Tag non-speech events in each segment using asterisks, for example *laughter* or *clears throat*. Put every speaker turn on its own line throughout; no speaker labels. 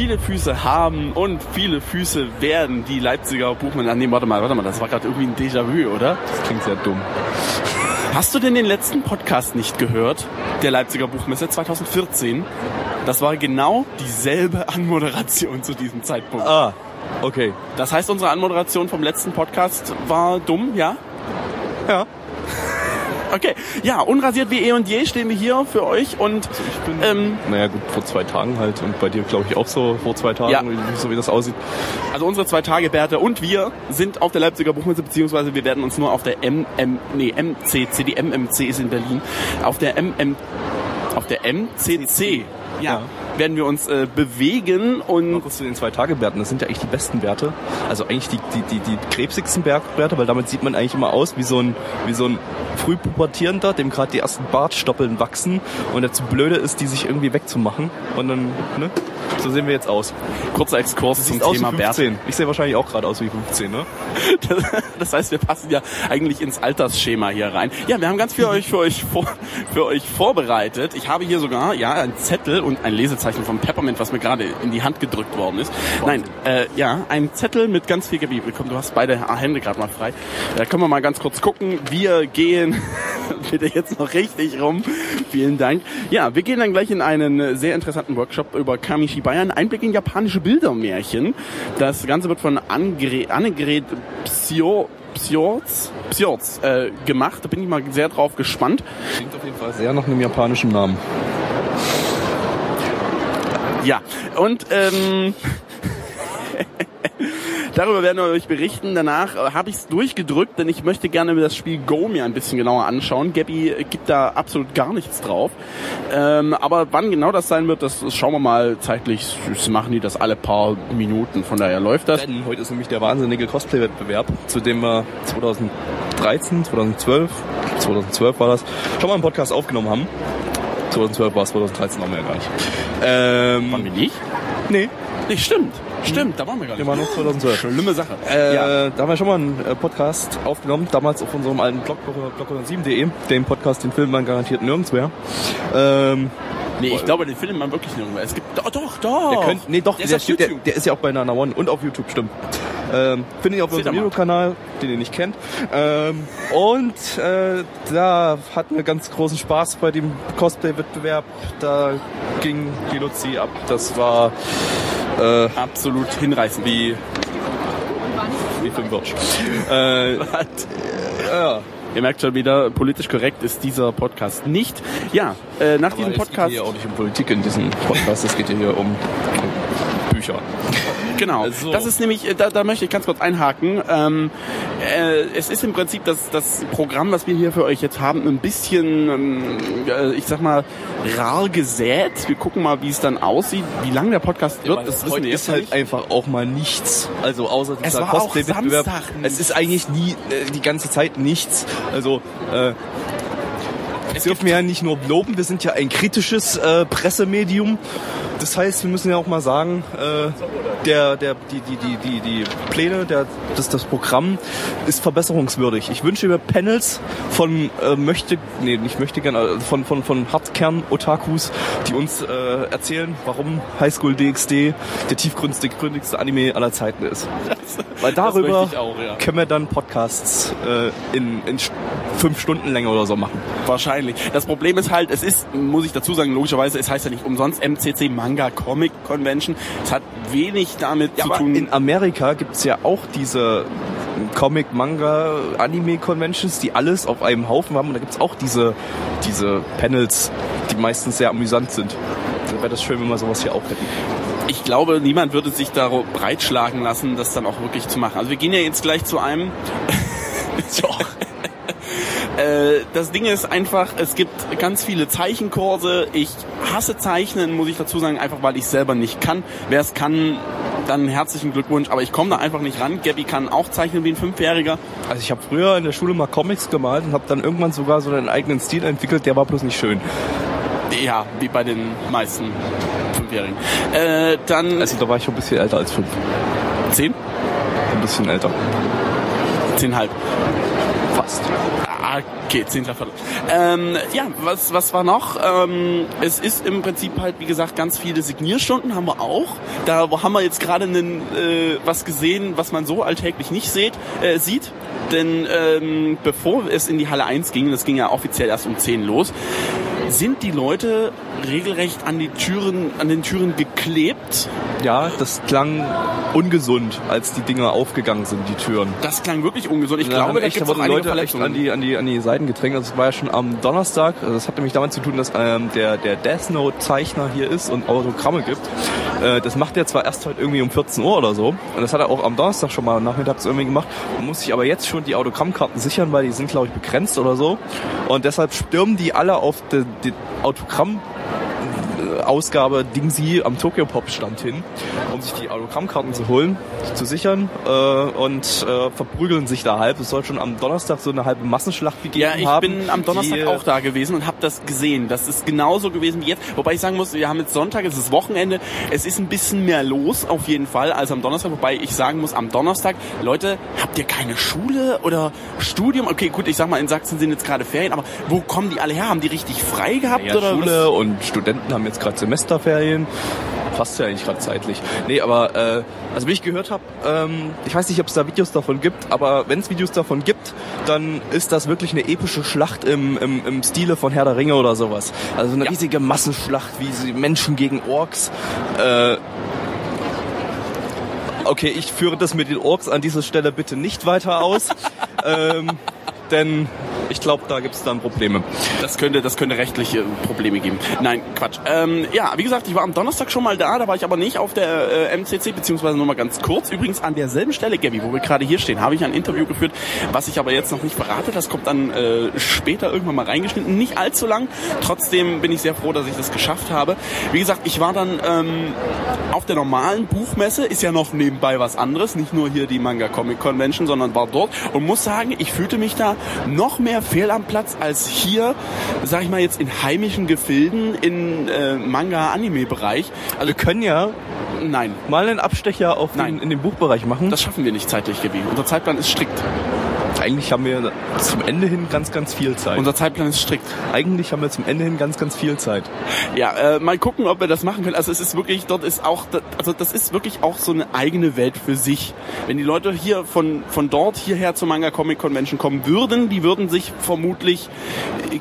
Viele Füße haben und viele Füße werden die Leipziger Buchmänner. Nee, warte mal, warte mal, das war gerade irgendwie ein Déjà-vu, oder?
Das klingt sehr dumm.
Hast du denn den letzten Podcast nicht gehört? Der Leipziger Buchmesse 2014. Das war genau dieselbe *laughs* Anmoderation zu diesem Zeitpunkt.
Ah, okay.
Das heißt, unsere Anmoderation vom letzten Podcast war dumm, ja?
Ja.
Okay, ja, unrasiert wie eh und je stehen wir hier für euch und
Ich bin,
ähm,
naja gut, vor zwei Tagen halt und bei dir glaube ich auch so vor zwei Tagen,
Ja.
so wie das aussieht.
also unsere zwei Tage Bärte und wir sind auf der Leipziger Buchmesse beziehungsweise wir werden uns nur auf der MM, nee, MCC, die MMC ist in Berlin, auf der MM, auf der MCC, ja,
Ja.
Werden wir uns äh, bewegen und
Noch was zu den zwei Tage Bärten, das sind ja eigentlich die besten Bärte. Also eigentlich die, die, die, die krebsigsten Bergbärte, weil damit sieht man eigentlich immer aus wie so ein, wie so ein Frühpubertierender, dem gerade die ersten Bartstoppeln wachsen und der zu blöde ist, die sich irgendwie wegzumachen. Und dann, ne? So sehen wir jetzt aus.
kurzer Exkurs zum Thema Bärte.
15. Ich sehe wahrscheinlich auch gerade aus wie 15, ne? *laughs*
Das heißt, wir passen ja eigentlich ins Altersschema hier rein. Ja, wir haben ganz viel euch für euch vor, für euch vorbereitet. Ich habe hier sogar ja einen Zettel und ein Lesezeichen vom Peppermint, was mir gerade in die Hand gedrückt worden ist. Nein, äh, ja, ein Zettel mit ganz viel Gebiet. Komm, du hast beide Hände gerade mal frei. Da können wir mal ganz kurz gucken. Wir gehen *laughs* bitte jetzt noch richtig rum. Vielen Dank. Ja, wir gehen dann gleich in einen sehr interessanten Workshop über Kamishi Bayern. Einblick in japanische Bildermärchen. Das Ganze wird von Annegret Psio Psiorz, Psiorz äh, gemacht. Da bin ich mal sehr drauf gespannt.
Klingt auf jeden Fall sehr nach einem japanischen Namen.
Ja, und ähm, *laughs* darüber werden wir euch berichten. Danach äh, habe ich es durchgedrückt, denn ich möchte gerne das Spiel Go mir ein bisschen genauer anschauen. Gabby gibt da absolut gar nichts drauf. Ähm, aber wann genau das sein wird, das, das schauen wir mal zeitlich. Das machen die das alle paar Minuten, von daher läuft das.
Denn heute ist nämlich der wahnsinnige Cosplay-Wettbewerb, zu dem wir 2013, 2012, 2012 war das, schon mal einen Podcast aufgenommen haben. 2012 war es, 2013 waren wir ja gar nicht. Ähm,
Waren wir nicht?
nee,
Nee, stimmt. Stimmt, da waren wir gar nicht.
wir waren noch 2012.
Schlimme Sache.
Äh,
ja.
Da haben wir schon mal einen äh, Podcast aufgenommen, damals auf unserem alten Blog, blog107.de, den Podcast, den findet man garantiert nirgendwo. Ähm,
Nee, ich glaube, den findet man wirklich nirgendwo. Es gibt, doch, doch, doch.
Der könnt, nee, doch,
der
der,
ist
der, der ist ja auch bei Nana One und auf YouTube, stimmt. Ähm, Finde ich auf unserem
ihr.
YouTube-Kanal, den ihr nicht kennt. Ähm, und äh, da hatten wir ganz großen Spaß bei dem Cosplay-Wettbewerb. Da ging die Luzi ab. Das war äh,
Absolut hinreißend.
wie wie für ein Birsch. Äh, *laughs* ja.
Ihr merkt schon wieder, politisch korrekt ist dieser Podcast nicht. Ja, äh, nach diesem
Es geht
Podcast,
hier auch nicht um Politik in diesem Podcast, es geht hier um Bücher.
Genau,
So.
das ist nämlich, äh, da, da möchte ich ganz kurz einhaken. Ähm, äh, es ist im Prinzip das, das Programm, was wir hier für euch jetzt haben, ein bisschen, ähm, äh, ich sag mal, rar gesät. Wir gucken mal, wie es dann aussieht, wie lang der Podcast wird. das wissen
heute
wir
ist halt
nicht.
einfach auch mal nichts. Also außer
Es
dieser Cosplay-Wettbewerb. Es ist eigentlich nie äh, die ganze Zeit nichts. Also äh,
Es
dürfen wir ja nicht nur loben, wir sind ja ein kritisches äh, Pressemedium. Das heißt, wir müssen ja auch mal sagen, äh, der, der, die, die, die, die, die Pläne, der, das, das Programm ist verbesserungswürdig. Ich wünsche mir Panels von äh, möchte, nee, nicht möchte gern, äh, von, von, von Hardkern-Otakus, die uns äh, erzählen, warum Highschool DxD der tiefgründigste Anime aller Zeiten ist. Weil darüber
auch, ja.
können wir dann Podcasts äh, in, in fünf Stunden Länge oder so machen.
Wahrscheinlich. Das Problem ist halt, es ist, muss ich dazu sagen, logischerweise, es heißt ja nicht umsonst MCC Manga Comic Convention. Es hat wenig damit zu
aber
tun.
in Amerika gibt's ja auch diese Comic, Manga, Anime Conventions, die alles auf einem Haufen haben. Und da gibt's auch diese, diese Panels, die meistens sehr amüsant sind. Da wäre das schön, wenn wir sowas hier auch hätten.
ich glaube, niemand würde sich da breitschlagen lassen, das dann auch wirklich zu machen. Also wir gehen ja jetzt gleich zu einem. *laughs* Äh, das Ding ist einfach, es gibt ganz viele Zeichenkurse. Ich hasse Zeichnen, muss ich dazu sagen, einfach weil ich selber nicht kann. Wer es kann, dann herzlichen Glückwunsch. Aber ich komme da einfach nicht ran. Gabby kann auch zeichnen wie ein Fünfjähriger.
Also ich habe früher in der Schule mal Comics gemalt und habe dann irgendwann sogar so einen eigenen Stil entwickelt, der war bloß nicht schön.
Ja, wie bei den meisten Fünfjährigen. Äh, dann
Also da war ich schon ein bisschen älter als fünf.
zehn?
Ein bisschen älter.
Zehnhalb.
Fast.
Okay, zehnter Viertel. Ähm, ja, was, was war noch? Ähm, es ist im Prinzip halt, wie gesagt, ganz viele Signierstunden haben wir auch. Da haben wir jetzt gerade äh, was gesehen, was man so alltäglich nicht sieht, äh, sieht. Denn ähm, bevor es in die Halle 1 ging, das ging ja offiziell erst um 10 los, sind die Leute regelrecht an die Türen, an den Türen geklebt.
Ja, das klang ungesund, als die Dinger aufgegangen sind, die Türen.
Das klang wirklich ungesund. Ich
Da
glaube, da
echt, da wurden Leute echt an die, an, die, an die Seiten gedrängt. Also es war ja schon am Donnerstag. Also das hat nämlich damit zu tun, dass ähm, der, der Death Note Zeichner hier ist und Autogramme gibt. Äh, das macht er zwar erst heute irgendwie um 14 Uhr oder so. Und das hat er auch am Donnerstag schon mal nachmittags irgendwie gemacht. Man muss sich aber jetzt schon die Autogrammkarten sichern, weil die sind, glaube ich, begrenzt oder so. Und deshalb stürmen die alle auf die, die Autogramm Ausgabe Dingsi am Tokyo Pop Stand hin, um sich die Autogrammkarten zu holen, zu sichern äh, und äh, verprügeln sich da halb. Es soll schon am Donnerstag so eine halbe Massenschlacht gegeben
Ja, ich
haben.
bin am Donnerstag
äh,
auch da gewesen und habe das gesehen. Das ist genauso gewesen wie jetzt. Wobei ich sagen muss, wir haben jetzt Sonntag, es ist Wochenende. Es ist ein bisschen mehr los auf jeden Fall als am Donnerstag. Wobei ich sagen muss, am Donnerstag, Leute, habt ihr keine Schule oder Studium? Okay, gut, ich sag mal, in Sachsen sind jetzt gerade Ferien, aber wo kommen die alle her? Haben die richtig frei gehabt
Ja,
oder
Schule und Studenten haben jetzt gerade Semesterferien. Passt ja eigentlich gerade zeitlich. Nee, aber äh, also wie ich gehört habe, ähm, ich weiß nicht, ob es da Videos davon gibt, aber wenn es Videos davon gibt, dann ist das wirklich eine epische Schlacht im, im, im Stile von Herr der Ringe oder sowas. Also eine
Ja.
riesige Massenschlacht, wie sie Menschen gegen Orks. Äh, okay, ich führe das mit den Orks an dieser Stelle bitte nicht weiter aus. *laughs* ähm, denn ich glaube, da gibt es dann Probleme.
Das könnte, das könnte rechtliche Probleme geben. Nein, Quatsch. Ähm, ja, wie gesagt, ich war am Donnerstag schon mal da, da war ich aber nicht auf der äh, MCC, beziehungsweise nur mal ganz kurz. Übrigens an derselben Stelle, Gabby, wo wir gerade hier stehen, habe ich ein Interview geführt, was ich aber jetzt noch nicht verrate. Das kommt dann äh, später irgendwann mal reingeschnitten. Nicht allzu lang. Trotzdem bin ich sehr froh, dass ich das geschafft habe. Wie gesagt, ich war dann ähm, auf der normalen Buchmesse, ist ja noch nebenbei was anderes, nicht nur hier die Manga Comic Convention, sondern war dort und muss sagen, ich fühlte mich da noch mehr fehl am Platz als hier, sag ich mal jetzt in heimischen Gefilden in äh, Manga-Anime-Bereich. Also
Wir können ja
nein,
mal einen Abstecher auf
Nein.
den, in den Buchbereich machen.
das schaffen wir nicht zeitlich, Gabi. Unser Zeitplan ist strikt.
Eigentlich haben wir zum Ende hin ganz, ganz viel Zeit.
Unser Zeitplan ist strikt.
Eigentlich haben wir zum Ende hin ganz, ganz viel Zeit.
Ja, äh, mal gucken, ob wir das machen können. Also es ist wirklich, dort ist auch, also das ist wirklich auch so eine eigene Welt für sich. Wenn die Leute hier von, von dort hierher zur Manga Comic Convention kommen würden, die würden sich vermutlich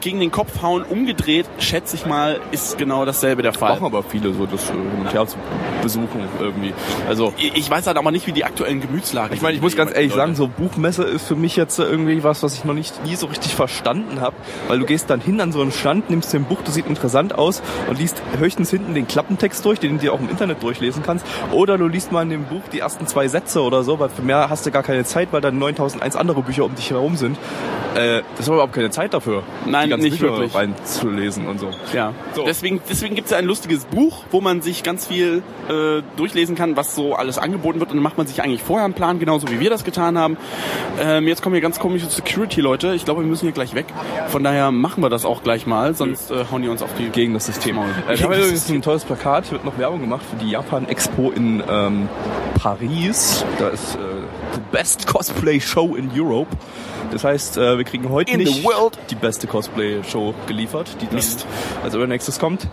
gegen den Kopf hauen. Umgedreht, schätze ich mal, ist genau dasselbe der Fall.
Machen aber viele so, das äh, zu besuchen irgendwie. Also
Ich ich weiß halt aber nicht, wie die aktuellen Gemütslagen
Ich meine, ich muss ganz ehrlich sagen, so Buchmesse ist für mich jetzt irgendwie was, was ich noch nicht nie so richtig verstanden habe, weil du gehst dann hin an so einen Stand, nimmst dir ein Buch, das sieht interessant aus und liest höchstens hinten den Klappentext durch, den du dir auch im Internet durchlesen kannst, oder du liest mal in dem Buch die ersten zwei Sätze oder so, weil für mehr hast du gar keine Zeit, weil dann 9001 andere Bücher um dich herum sind. Äh, das aber überhaupt keine Zeit dafür,
Nein,
die ganzen
nicht
Bücher
wirklich.
reinzulesen und so.
Ja,
So.
deswegen, deswegen gibt es ja ein lustiges Buch, wo man sich ganz viel äh, durchlesen kann, was so alles angeboten wird. Und dann macht man sich eigentlich vorher einen Plan, genauso wie wir das getan haben. Ähm, jetzt kommen hier ganz komische Security-Leute. Ich glaube, wir müssen hier gleich weg. Von daher machen wir das auch gleich mal, sonst äh, hauen die uns auf die
gegen das System. Äh, haben
das
übrigens ein tolles Plakat, hier wird noch Werbung gemacht für die Japan Expo in ähm, Paris. Da ist äh, the best Cosplay Show in Europe. Das heißt, äh, wir kriegen heute
In
nicht
world.
die beste Cosplay Show geliefert, die dann
Mist.
als übernächstes kommt.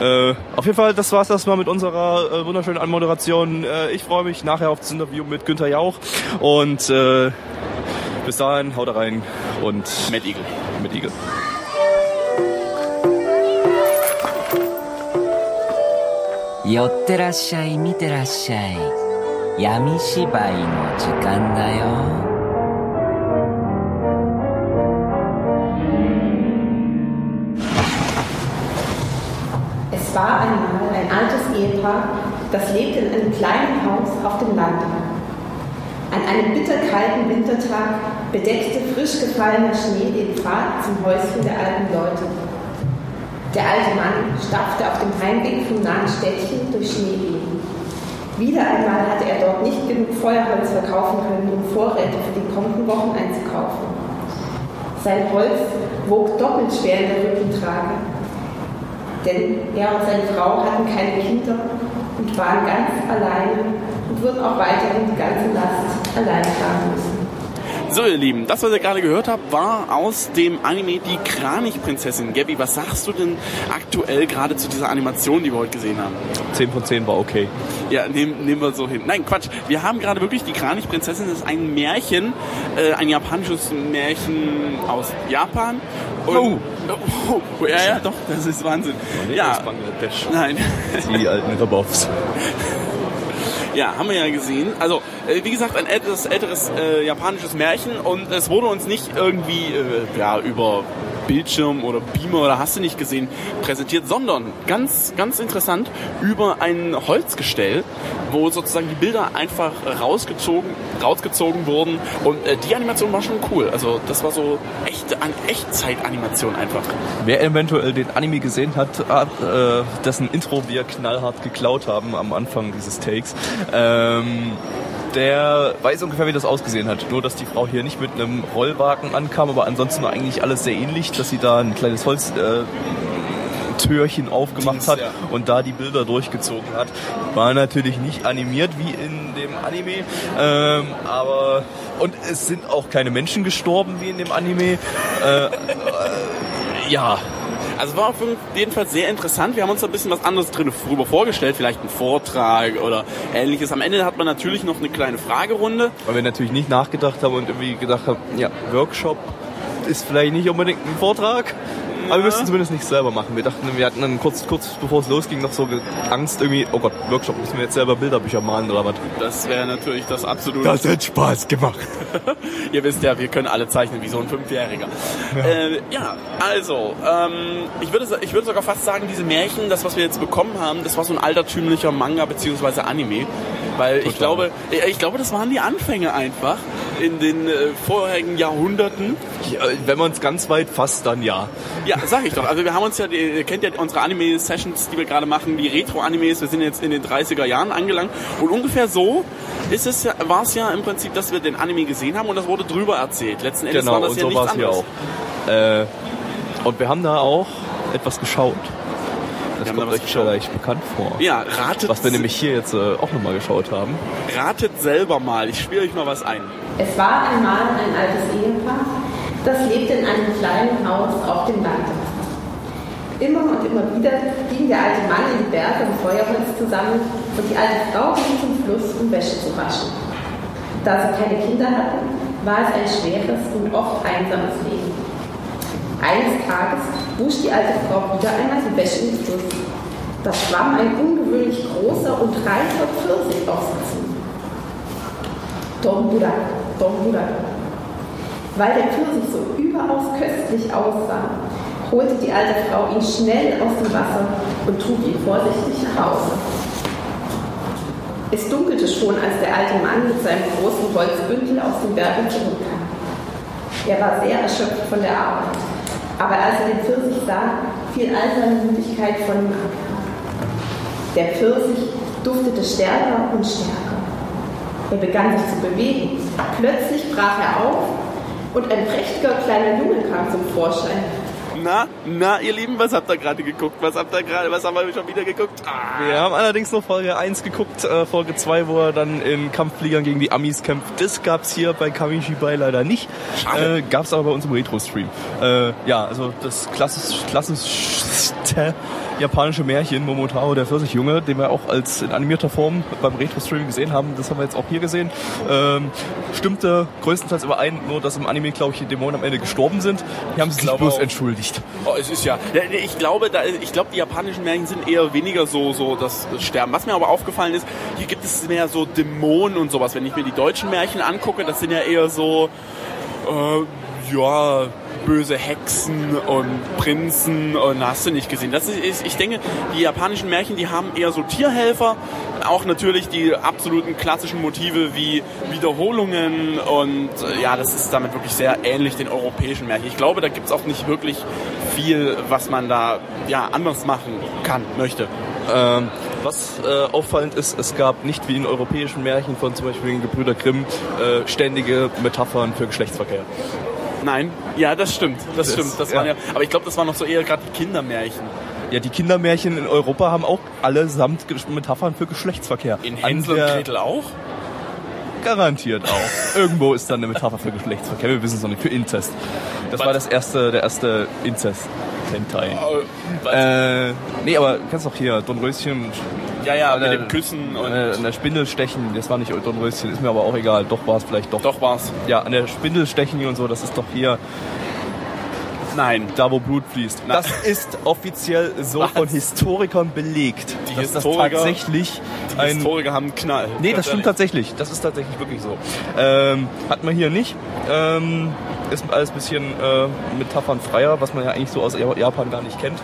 Äh, auf jeden Fall, das war's das mal mit unserer äh, wunderschönen Anmoderation. Äh, ich freue mich nachher auf das Interview mit Günther Jauch und äh, bis dahin, haut rein und mit Igel.
Mit Igel. Yotterashai, miterashai. Yamishibai no jikan da yo.
Es war einmal ein altes Ehepaar, das lebte in einem kleinen Haus auf dem Land. An einem bitterkalten Wintertag bedeckte frisch gefallener Schnee den Pfad zum Häuschen der alten Leute. Der alte Mann stapfte auf dem Heimweg vom nahen Städtchen durch Schneewehen. Wieder einmal hatte er dort nicht genug Feuerholz verkaufen können, um Vorräte für die kommenden Wochen einzukaufen. Sein Holz wog doppelt schwer in der Rückentrage, denn er und seine Frau hatten keine Kinder und waren ganz alleine und würden auch weiterhin die ganze Last allein tragen müssen.
So, ihr Lieben, das, was ihr gerade gehört habt, war aus dem Anime Die Kranichprinzessin. Gabby, was sagst du denn aktuell gerade zu dieser Animation, die wir heute gesehen haben?
10 von 10 war okay.
Ja, nehmen, nehmen wir so hin. Nein, Quatsch. Wir haben gerade wirklich die Kranichprinzessin. Das ist ein Märchen, äh, ein japanisches Märchen aus Japan. Und,
Oh.
oh, oh, ja, ja, doch, das ist Wahnsinn. Ja,
Bangladesch.
nein.
Die alten Riboffs. *laughs*
Ja, haben wir ja gesehen. Also, äh, wie gesagt, ein älteres, älteres äh, japanisches Märchen und es wurde uns nicht irgendwie äh, ja, über Bildschirm oder Beamer oder hast du nicht gesehen präsentiert, sondern ganz, ganz interessant über ein Holzgestell, wo sozusagen die Bilder einfach rausgezogen, rausgezogen wurden und äh, die Animation war schon cool. Also das war so an Echtzeitanimation einfach.
Wer eventuell den Anime gesehen hat, äh, dessen Intro wir knallhart geklaut haben am Anfang dieses Takes, ähm, der weiß ungefähr, wie das ausgesehen hat. Nur, dass die Frau hier nicht mit einem Rollwagen ankam, aber ansonsten war eigentlich alles sehr ähnlich, dass sie da ein kleines Holz... Äh, Türchen aufgemacht hat und da die Bilder durchgezogen hat. War natürlich nicht animiert wie in dem Anime, ähm, aber und es sind auch keine Menschen gestorben wie in dem Anime. Äh, äh, ja,
Also war auf jeden Fall sehr interessant. Wir haben uns da ein bisschen was anderes drin drüber vorgestellt, vielleicht ein Vortrag oder ähnliches. Am Ende hat man natürlich noch eine kleine Fragerunde.
Weil wir natürlich nicht nachgedacht haben und irgendwie gedacht haben, ja, Workshop ist vielleicht nicht unbedingt ein Vortrag. Aber wir müssen zumindest nicht selber machen. Wir dachten, wir hatten dann kurz, kurz bevor es losging noch so Angst irgendwie, oh Gott, Workshop, müssen wir jetzt selber Bilderbücher malen oder was?
Das wäre natürlich das absolute.
hat Spaß gemacht. *laughs*
Ihr wisst ja, wir können alle zeichnen wie so ein Fünfjähriger. Ja, äh, ja also, ähm, ich, würde, ich würde sogar fast sagen, diese Märchen, das, was wir jetzt bekommen haben, das war so ein altertümlicher Manga bzw. Anime. Weil ich glaube, ich glaube, das waren die Anfänge einfach in den äh, vorherigen Jahrhunderten.
Ja, wenn man es ganz weit fasst, dann ja.
Ja, sag ich doch. Also wir haben uns ja, ihr kennt ja unsere Anime-Sessions, die wir gerade machen, die Retro-Animes. Wir sind jetzt in den 30er Jahren angelangt. Und ungefähr so ist es ja, war es ja im Prinzip, dass wir den Anime gesehen haben und das wurde drüber erzählt. Letzten Endes
Genau,
war das
und
ja
so
nichts
war es hier
anderes.
auch. Äh, und wir haben da auch etwas geschaut. Das
Wir
kommt
was
euch
geschaut.
vielleicht bekannt vor.
Ja, ratet,
Was wir nämlich hier jetzt äh, auch nochmal geschaut haben.
ratet selber mal. Ich spiele euch mal was ein.
Es war einmal ein altes Ehepaar, das lebte in einem kleinen Haus auf dem Land. Immer und immer wieder ging der alte Mann in die Berge um Feuerholz zusammen und die alte Frau ging zum Fluss, um Wäsche zu waschen. Da sie keine Kinder hatten, war es ein schweres und oft einsames Leben. Eines Tages wusch die alte Frau wieder einmal die Wäsche den Fluss. Da schwamm ein ungewöhnlich großer und reifer Pfirsich auf sie zu. Don Burak, Don Burak. Weil der Pfirsich so überaus köstlich aussah, holte die alte Frau ihn schnell aus dem Wasser und trug ihn vorsichtig nach Hause. Es dunkelte schon, als der alte Mann mit seinem großen Holzbündel aus den Bergen zurückkam. Er war sehr erschöpft von der Arbeit, aber als er den Pfirsich sah, fiel all seine Müdigkeit von ihm ab. Der Pfirsich duftete stärker und stärker. Er begann sich zu bewegen. Plötzlich brach er auf und ein prächtiger kleiner Junge kam zum Vorschein.
Na, na, ihr Lieben, was habt ihr gerade geguckt? Was habt ihr gerade, was haben wir schon wieder geguckt? Ah,
Wir haben allerdings noch Folge 1 geguckt, äh, Folge 2, wo er dann in Kampffliegern gegen die Amis kämpft. Das gab's hier bei Kamishibai leider nicht.
Schade.
Äh, gab's aber bei uns im Retro-Stream. Äh, ja, also das klassisch, klassischste japanische Märchen, Momotaro, der Pfirsichjunge, den wir auch als in animierter Form beim Retro-Stream gesehen haben. Das haben wir jetzt auch hier gesehen. Ähm, stimmte größtenteils überein, nur dass im Anime, glaube ich, die Dämonen am Ende gestorben sind. Die haben sich bloß
auch.
Entschuldigt.
Oh, es ist ja. Ich glaube, da, ich glaube, die japanischen Märchen sind eher weniger so, so das Sterben. Was mir aber aufgefallen ist, hier gibt es mehr so Dämonen und sowas. Wenn ich mir die deutschen Märchen angucke, das sind ja eher so, äh, ja, böse Hexen und Prinzen und hast du nicht gesehen. Das ist, ich denke, die japanischen Märchen, die haben eher so Tierhelfer, auch natürlich die absoluten klassischen Motive wie Wiederholungen und äh, ja, das ist damit wirklich sehr ähnlich den europäischen Märchen. Ich glaube, da gibt es auch nicht wirklich viel, was man da ja anders machen kann, möchte.
Ähm, was äh, auffallend ist, es gab nicht wie in europäischen Märchen von zum Beispiel den Gebrüder Grimm äh, ständige Metaphern für Geschlechtsverkehr.
Nein, ja, das stimmt, das,
Das-
stimmt. Das
ja.
waren ja, aber ich glaube, das waren noch so eher gerade die Kindermärchen.
Ja, die Kindermärchen in Europa haben auch allesamt Metaphern für Geschlechtsverkehr.
In Hänsel und Gretel auch?
Garantiert auch. Irgendwo ist dann eine Metapher für Geschlechtsverkehr. Wir wissen es noch nicht. Für Inzest. Das war das erste, der erste Inzest. Hentai. Äh, nee, aber du kennst doch hier Dornröschen.
Ja, ja, mit
äh,
dem Küssen und
äh, an der Spindel stechen. Das war nicht Dornröschen, ist mir aber auch egal. Doch war es vielleicht doch.
doch war's.
Ja, an der Spindel stechen und so, das ist doch hier
Nein.
da, wo Blut fließt.
Na-
Das ist offiziell so
Was?
von Historikern belegt.
Die
dass
Historiker-
das tatsächlich
Die
ein
Historiker haben einen Knall.
Nee, das stimmt
ehrlich.
tatsächlich. Das ist tatsächlich wirklich so. Ähm, hat man hier nicht. Ähm, ist alles ein bisschen äh, metaphernfreier, was man ja eigentlich so aus Japan gar nicht kennt.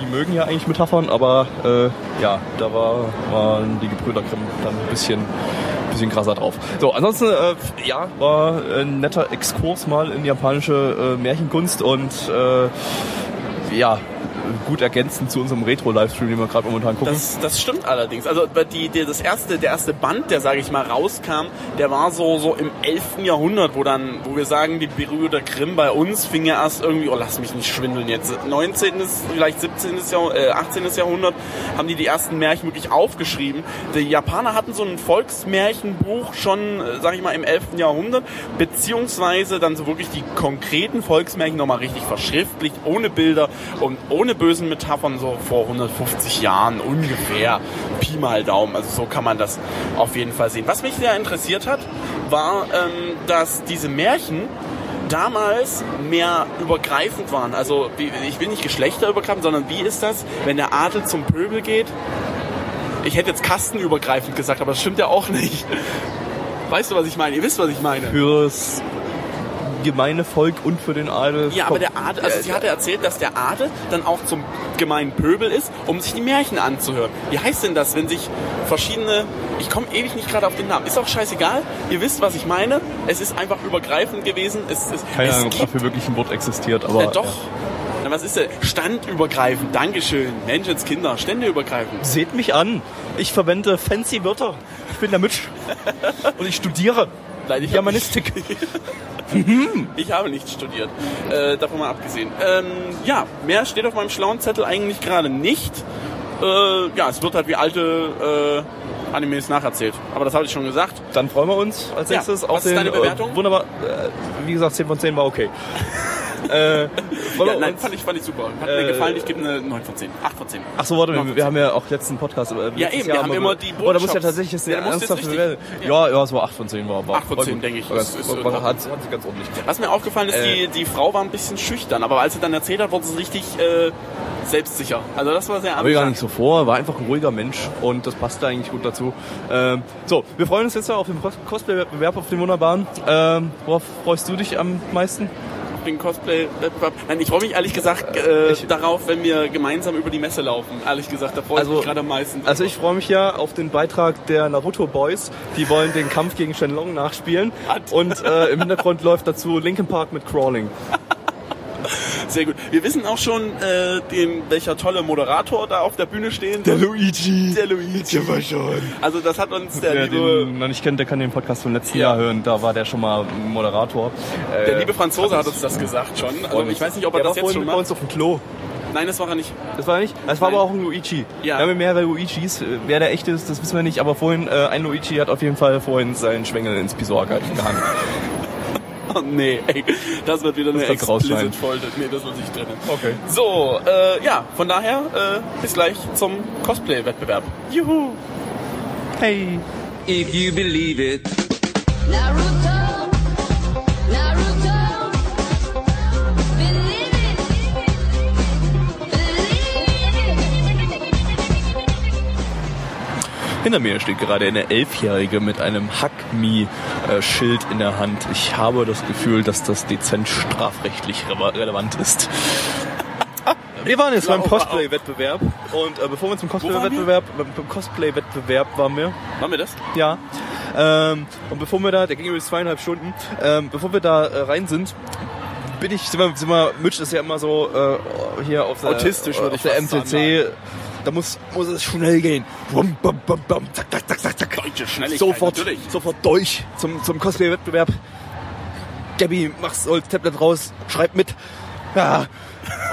Die mögen ja eigentlich Metaphern, aber äh, ja, da war, waren die Gebrüder Grimm dann ein bisschen, bisschen krasser drauf. So, ansonsten, äh, ja, war ein netter Exkurs mal in japanische äh, Märchenkunst und äh, ja, gut ergänzend zu unserem Retro-Livestream, den wir gerade momentan gucken.
Das, das stimmt allerdings. Also die, die, das erste, der erste Band, der sage ich mal rauskam, der war so so im 11. Jahrhundert, wo dann, wo wir sagen, die Brüder Grimm bei uns fing ja erst irgendwie, oh lass mich nicht schwindeln jetzt, 19. vielleicht 17. Jahrhundert, äh, 18. Jahrhundert haben die die ersten Märchen wirklich aufgeschrieben. Die Japaner hatten so ein Volksmärchenbuch schon, äh, sag ich mal, im 11. Jahrhundert, beziehungsweise dann so wirklich die konkreten Volksmärchen nochmal richtig verschriftlicht, ohne Bilder und ohne bösen Metaphern, so vor 150 Jahren ungefähr. Pi mal Daumen, also so kann man das auf jeden Fall sehen. Was mich sehr interessiert hat, war, ähm, dass diese Märchen damals mehr übergreifend waren. Also ich will nicht geschlechterübergreifend, sondern wie ist das, wenn der Adel zum Pöbel geht? Ich hätte jetzt kastenübergreifend gesagt, aber das stimmt ja auch nicht. Weißt du, was ich meine? Ihr wisst, was ich meine.
fürs gemeine Volk und für den Adel.
Ja, aber der Adel, also sie hatte erzählt, dass der Adel dann auch zum gemeinen Pöbel ist, um sich die Märchen anzuhören. Wie heißt denn das, wenn sich verschiedene, ich komme ewig nicht gerade auf den Namen, ist auch scheißegal, ihr wisst, was ich meine, es ist einfach übergreifend gewesen, es, es,
keine
es
Ahnung, ob dafür wirklich ein Wort existiert, aber
äh, doch, Na, was ist denn, standübergreifend, Dankeschön, Menschenskinder, ständeübergreifend.
Seht mich an. Ich verwende fancy Wörter. Ich bin der Mitch. *laughs* Und ich studiere
Nein, ich *laughs*
Germanistik.
Ich habe nicht studiert. Äh, davon mal abgesehen. Ähm, ja, mehr steht auf meinem schlauen Zettel eigentlich gerade nicht. Äh, ja, es wird halt wie alte äh, Animes nacherzählt. Aber das habe ich schon gesagt.
Dann freuen wir uns als
Ja,
nächstes
was
auf
ist
den...
deine Bewertung?
Äh, wunderbar. Äh, wie gesagt, 10 von 10 war okay. *laughs* äh,
Ja, nein, fand ich, fand ich super. Hat
Äh,
mir gefallen. Ich gebe eine 9 von 10. 8 von 10.
Ach so, warte, wir, wir
10.
haben ja auch letzten Podcast. äh, letztes
eben,
Jahr
wir haben immer die
Oh, da muss ja tatsächlich jetzt
Ja, richtig-
Bewertung. Ja, ja, es war 8 von 10 war. war
Acht von
war
10,
gut.
denke ich,
War,
ist-
war,
Ordnung.
hat, hat sich ganz ordentlich gemacht.
Was mir aufgefallen ist,
Äh.
die, die Frau war ein bisschen schüchtern. Aber als sie dann erzählt hat, wurde sie richtig äh, selbstsicher. Also das war sehr
Habe ich gar nicht so vor, war einfach ein ruhiger Mensch und das passte eigentlich gut dazu. Ähm, so, wir freuen uns jetzt auf den Cos- Cosplay-Wettbewerb, auf den wunderbaren. Ähm, worauf freust du dich am meisten?
Den Cosplay-Wettbewerb. Nein, ich freue mich ehrlich gesagt äh,
Ich-
darauf, wenn wir gemeinsam über die Messe laufen. Ehrlich gesagt, da freue ich
Also-
mich gerade am meisten.
Also ich freue mich ja auf den Beitrag der Naruto Boys. Die wollen den Kampf gegen Shenlong nachspielen.
What?
Und äh, im Hintergrund *laughs* läuft dazu Linkin Park mit Crawling. *laughs* *laughs*
Sehr gut. Wir wissen auch schon, äh, den, welcher tolle Moderator da auf der Bühne stehen wird.
Luigi.
Der Luigi.
war schon.
Also das hat uns der,
Wer
liebe,
den noch nicht kennt, der kann den Podcast vom letzten
Ja.
Jahr hören. Da war der schon mal Moderator. Äh,
der liebe Franzose hat uns das gesagt schon. Also ich weiß nicht, ob er
der
das
war
jetzt
vorhin
schon
bei
macht.
uns auf dem Klo.
Nein, das war er nicht.
Das war er nicht? Das war
Nein.
aber auch ein Luigi.
Ja.
Wir haben mehrere Luigis. Wer der echte ist, das wissen wir nicht. Aber vorhin, äh, ein Luigi hat auf jeden Fall vorhin seinen Schwengel ins Pissoir gehangen.
Oh nee, ey, das wird wieder eine
Das rausschneiden.
Explicit-Folge. Nee, das wird nicht drin.
Okay.
So, äh, ja, von daher, äh, bis gleich zum Cosplay-Wettbewerb. Juhu!
Hey.
If you believe it
Naruto,
Hinter mir steht gerade eine Elfjährige mit einem Hack-Me-Schild in der Hand. Ich habe das Gefühl, dass das dezent strafrechtlich rele- relevant ist. *laughs* Wir waren jetzt beim. Cosplay-Wettbewerb und äh, bevor wir zum Cosplay-Wettbewerb, beim Cosplay-Wettbewerb waren wir,
Machen wir das?
ja. Ähm, und bevor wir da, der ging übrigens zweieinhalb Stunden, ähm, bevor wir da äh, rein sind, bin ich, sind wir, sind wir, Mitch ist ja immer so äh, hier auf der,
Autistisch,
auf der MCC da muss, muss es schnell gehen. Bum, bum, bum, bum, zack, zack, zack, zack, zack.
Deutsche Schnelligkeit,
Sofort,
natürlich.
sofort durch zum, zum Cosplay-Wettbewerb. Gabby, mach's holt Tablet raus, schreibt mit. Ja.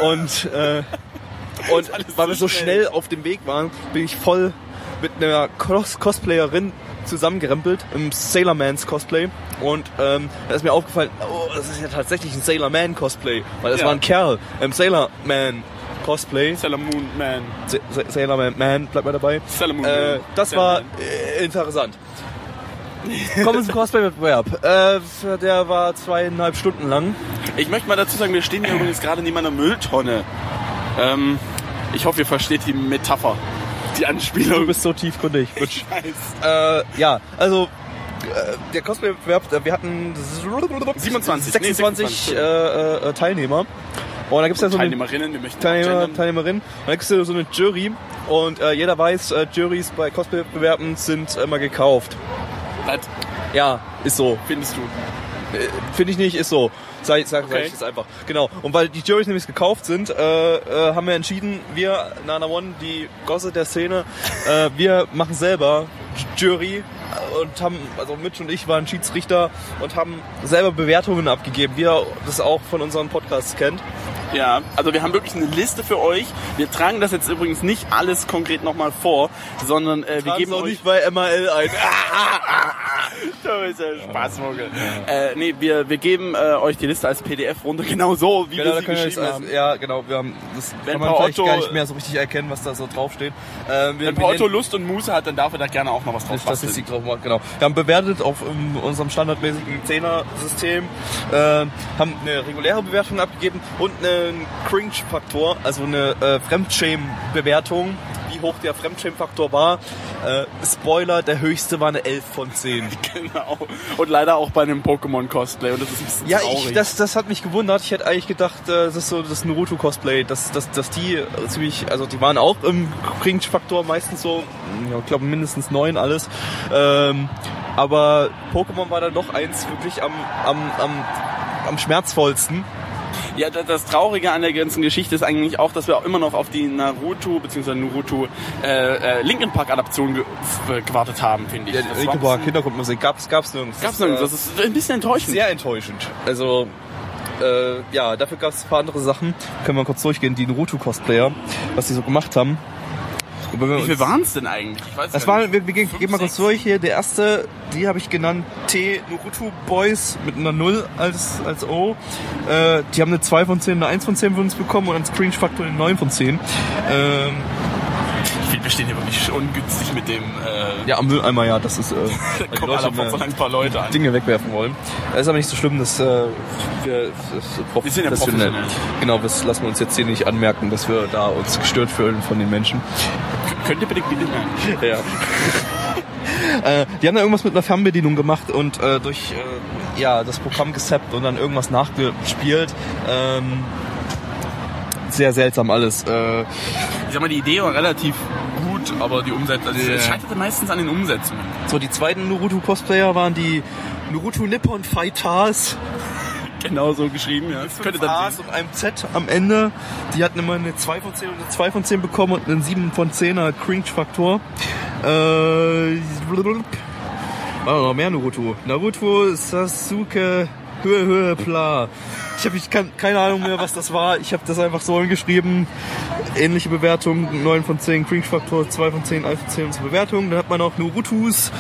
Und, äh, *laughs* und weil wir so
schnell.
schnell auf dem Weg waren, bin ich voll mit einer Cos Cosplayerin zusammengerempelt im Sailor Mans Cosplay. Und ähm, da ist mir aufgefallen, oh, das ist ja tatsächlich ein Sailor Man Cosplay, weil das
Ja.
war ein Kerl im Sailor Man Cosplay.
Sailor Moon Man.
Sa- Sa- Sailor Man, Man, bleibt mal dabei.
Sailor Moon
Äh, das
Sailor
war äh, interessant. Kommen wir zum Cosplay-Wettbewerb. Äh, der war zweieinhalb Stunden lang.
Ich möchte mal dazu sagen, wir stehen hier übrigens gerade neben einer Mülltonne. Ähm, ich hoffe, ihr versteht die Metapher. Die Anspielung.
Du bist so tiefgründig. Bitch.
Scheiß.
Äh, ja, also äh, der Cosplay-Wettbewerb, äh, wir hatten
27,
26
nee, 26.
äh, äh, Teilnehmer. Und da gibt's ja so eine
Teilnehmerinnen, wir möchten
Teilnehmer,
gendern.
Teilnehmerin. Und da gibt's ja so eine Jury. Und äh, jeder weiß, äh, Juries bei Cosplay-Wettbewerben sind immer gekauft.
Was
Ja, ist so.
findest du?
Finde ich nicht, ist so. Sag, sag, sag
Okay.
ich jetzt einfach. Genau. Und weil die Juries nämlich gekauft sind, äh, äh, haben wir entschieden, wir, Nana One, die Gosse der Szene, äh, wir machen selber Jury äh, und haben, also Mitch und ich waren Schiedsrichter und haben selber Bewertungen abgegeben, wie ihr das auch von unseren Podcasts kennt.
Ja, also wir haben wirklich eine Liste für euch. Wir tragen das jetzt übrigens nicht alles konkret nochmal vor, sondern äh, wir geben
auch
euch...
nicht bei MAL ein. *laughs*
Du bist ja Spaßvogel. Äh, nee, wir, wir geben äh, euch die Liste als PDF runter, *laughs* genau so, wie
Genau,
wir
da
sie geschrieben haben.
also, ja, genau, wir haben, das
Wenn
kann man vielleicht
Otto-
gar nicht mehr so richtig erkennen, was da so draufsteht. Äh, wir,
Wenn
wir nennen-
Lust und Muße hat, dann darf er da gerne auch noch was drauf
die
basteln.
drauf gemacht, genau. Wir haben bewertet auf ähm, unserem standardmäßigen Zehner-System, äh, haben eine reguläre Bewertung abgegeben und einen Cringe-Faktor, also eine äh, Fremdschämen-Bewertung, wie hoch der Fremdschämen-Faktor war. Äh, Spoiler, der höchste war eine 11 von 10. *laughs*
Genau. Und leider auch bei einem Pokémon-Cosplay und das ist ein bisschen
Ja,
traurig.
ich, das, das hat mich gewundert. Ich hätte eigentlich gedacht, äh, das ist so das Naruto-Cosplay, dass, dass, dass die äh, ziemlich, also die waren auch im Cringe-Faktor meistens so, ja, ich glaube mindestens neun alles. Ähm, aber Pokémon war dann doch eins wirklich am, am, am, am schmerzvollsten.
Ja, da- das Traurige an der ganzen Geschichte ist eigentlich auch, dass wir auch immer noch auf die Naruto bzw. Naruto äh, äh, Linkin Park Adaption ge äh, gewartet haben, finde ich. Das war ein
Linkin Park, Hintergrundmusik gab's, gab's nirgends.
Gab's
Das,
nirgends. Das ist ein bisschen enttäuschend.
sehr enttäuschend. Also, äh, ja, dafür gab es ein paar andere Sachen. Können wir kurz durchgehen, die Naruto-Cosplayer, was die so gemacht haben.
Wie viel waren es denn eigentlich? Ich weiß
Das
nicht.
wir, wir gehen,
Fünf,
mal kurz durch hier. Der erste, die habe ich genannt T Naruto Boys mit einer 0 als, als O. Äh, die haben eine 2 von 10, eine 1 von 10 von uns bekommen und einen Screenshot-Faktor eine 9 von 10. Ähm,
wir stehen hier wirklich ungünstig mit dem. Äh,
ja, am Mülleimer, ja, das ist, äh, *laughs*
da kommen
Leute
alle
immer
ein paar Leute an.
Dinge wegwerfen wollen. Das ist aber nicht so schlimm, dass äh, wir, das
Wir sind ja
professionell.
professionell.
Genau, das lassen wir uns jetzt hier nicht anmerken, dass wir da uns gestört fühlen von den Menschen.
Könnt ihr bitte bitte nein. *laughs*
Ja. *laughs* äh, die haben da irgendwas mit einer Fernbedienung gemacht und äh, durch äh, ja, das Programm gesappt und dann irgendwas nachgespielt. Ähm, sehr seltsam alles. Äh,
Ich sag mal, die Idee war relativ gut, aber die Umsetzung. Also. Es scheiterte meistens an den Umsetzungen.
so, die zweiten Naruto-Cosplayer waren die Naruto Nippon Fighters. *laughs*
Genau so geschrieben, ja. Das könnte dann
A's und einem Z am Ende. Die hatten immer eine 2 von 10 und eine 2 von 10 bekommen und einen 7 von 10er Cringe-Faktor. Äh, war noch mehr Naruto. Naruto, Sasuke, Höhe, Höhe, Pla. Ich habe kann, keine Ahnung mehr, was das war. Ich habe das einfach so hingeschrieben. Ähnliche Bewertung, 9 von 10 Cringe-Faktor, 2 von 10, 1 von 10 unsere Bewertung. Dann hat man noch Narutus,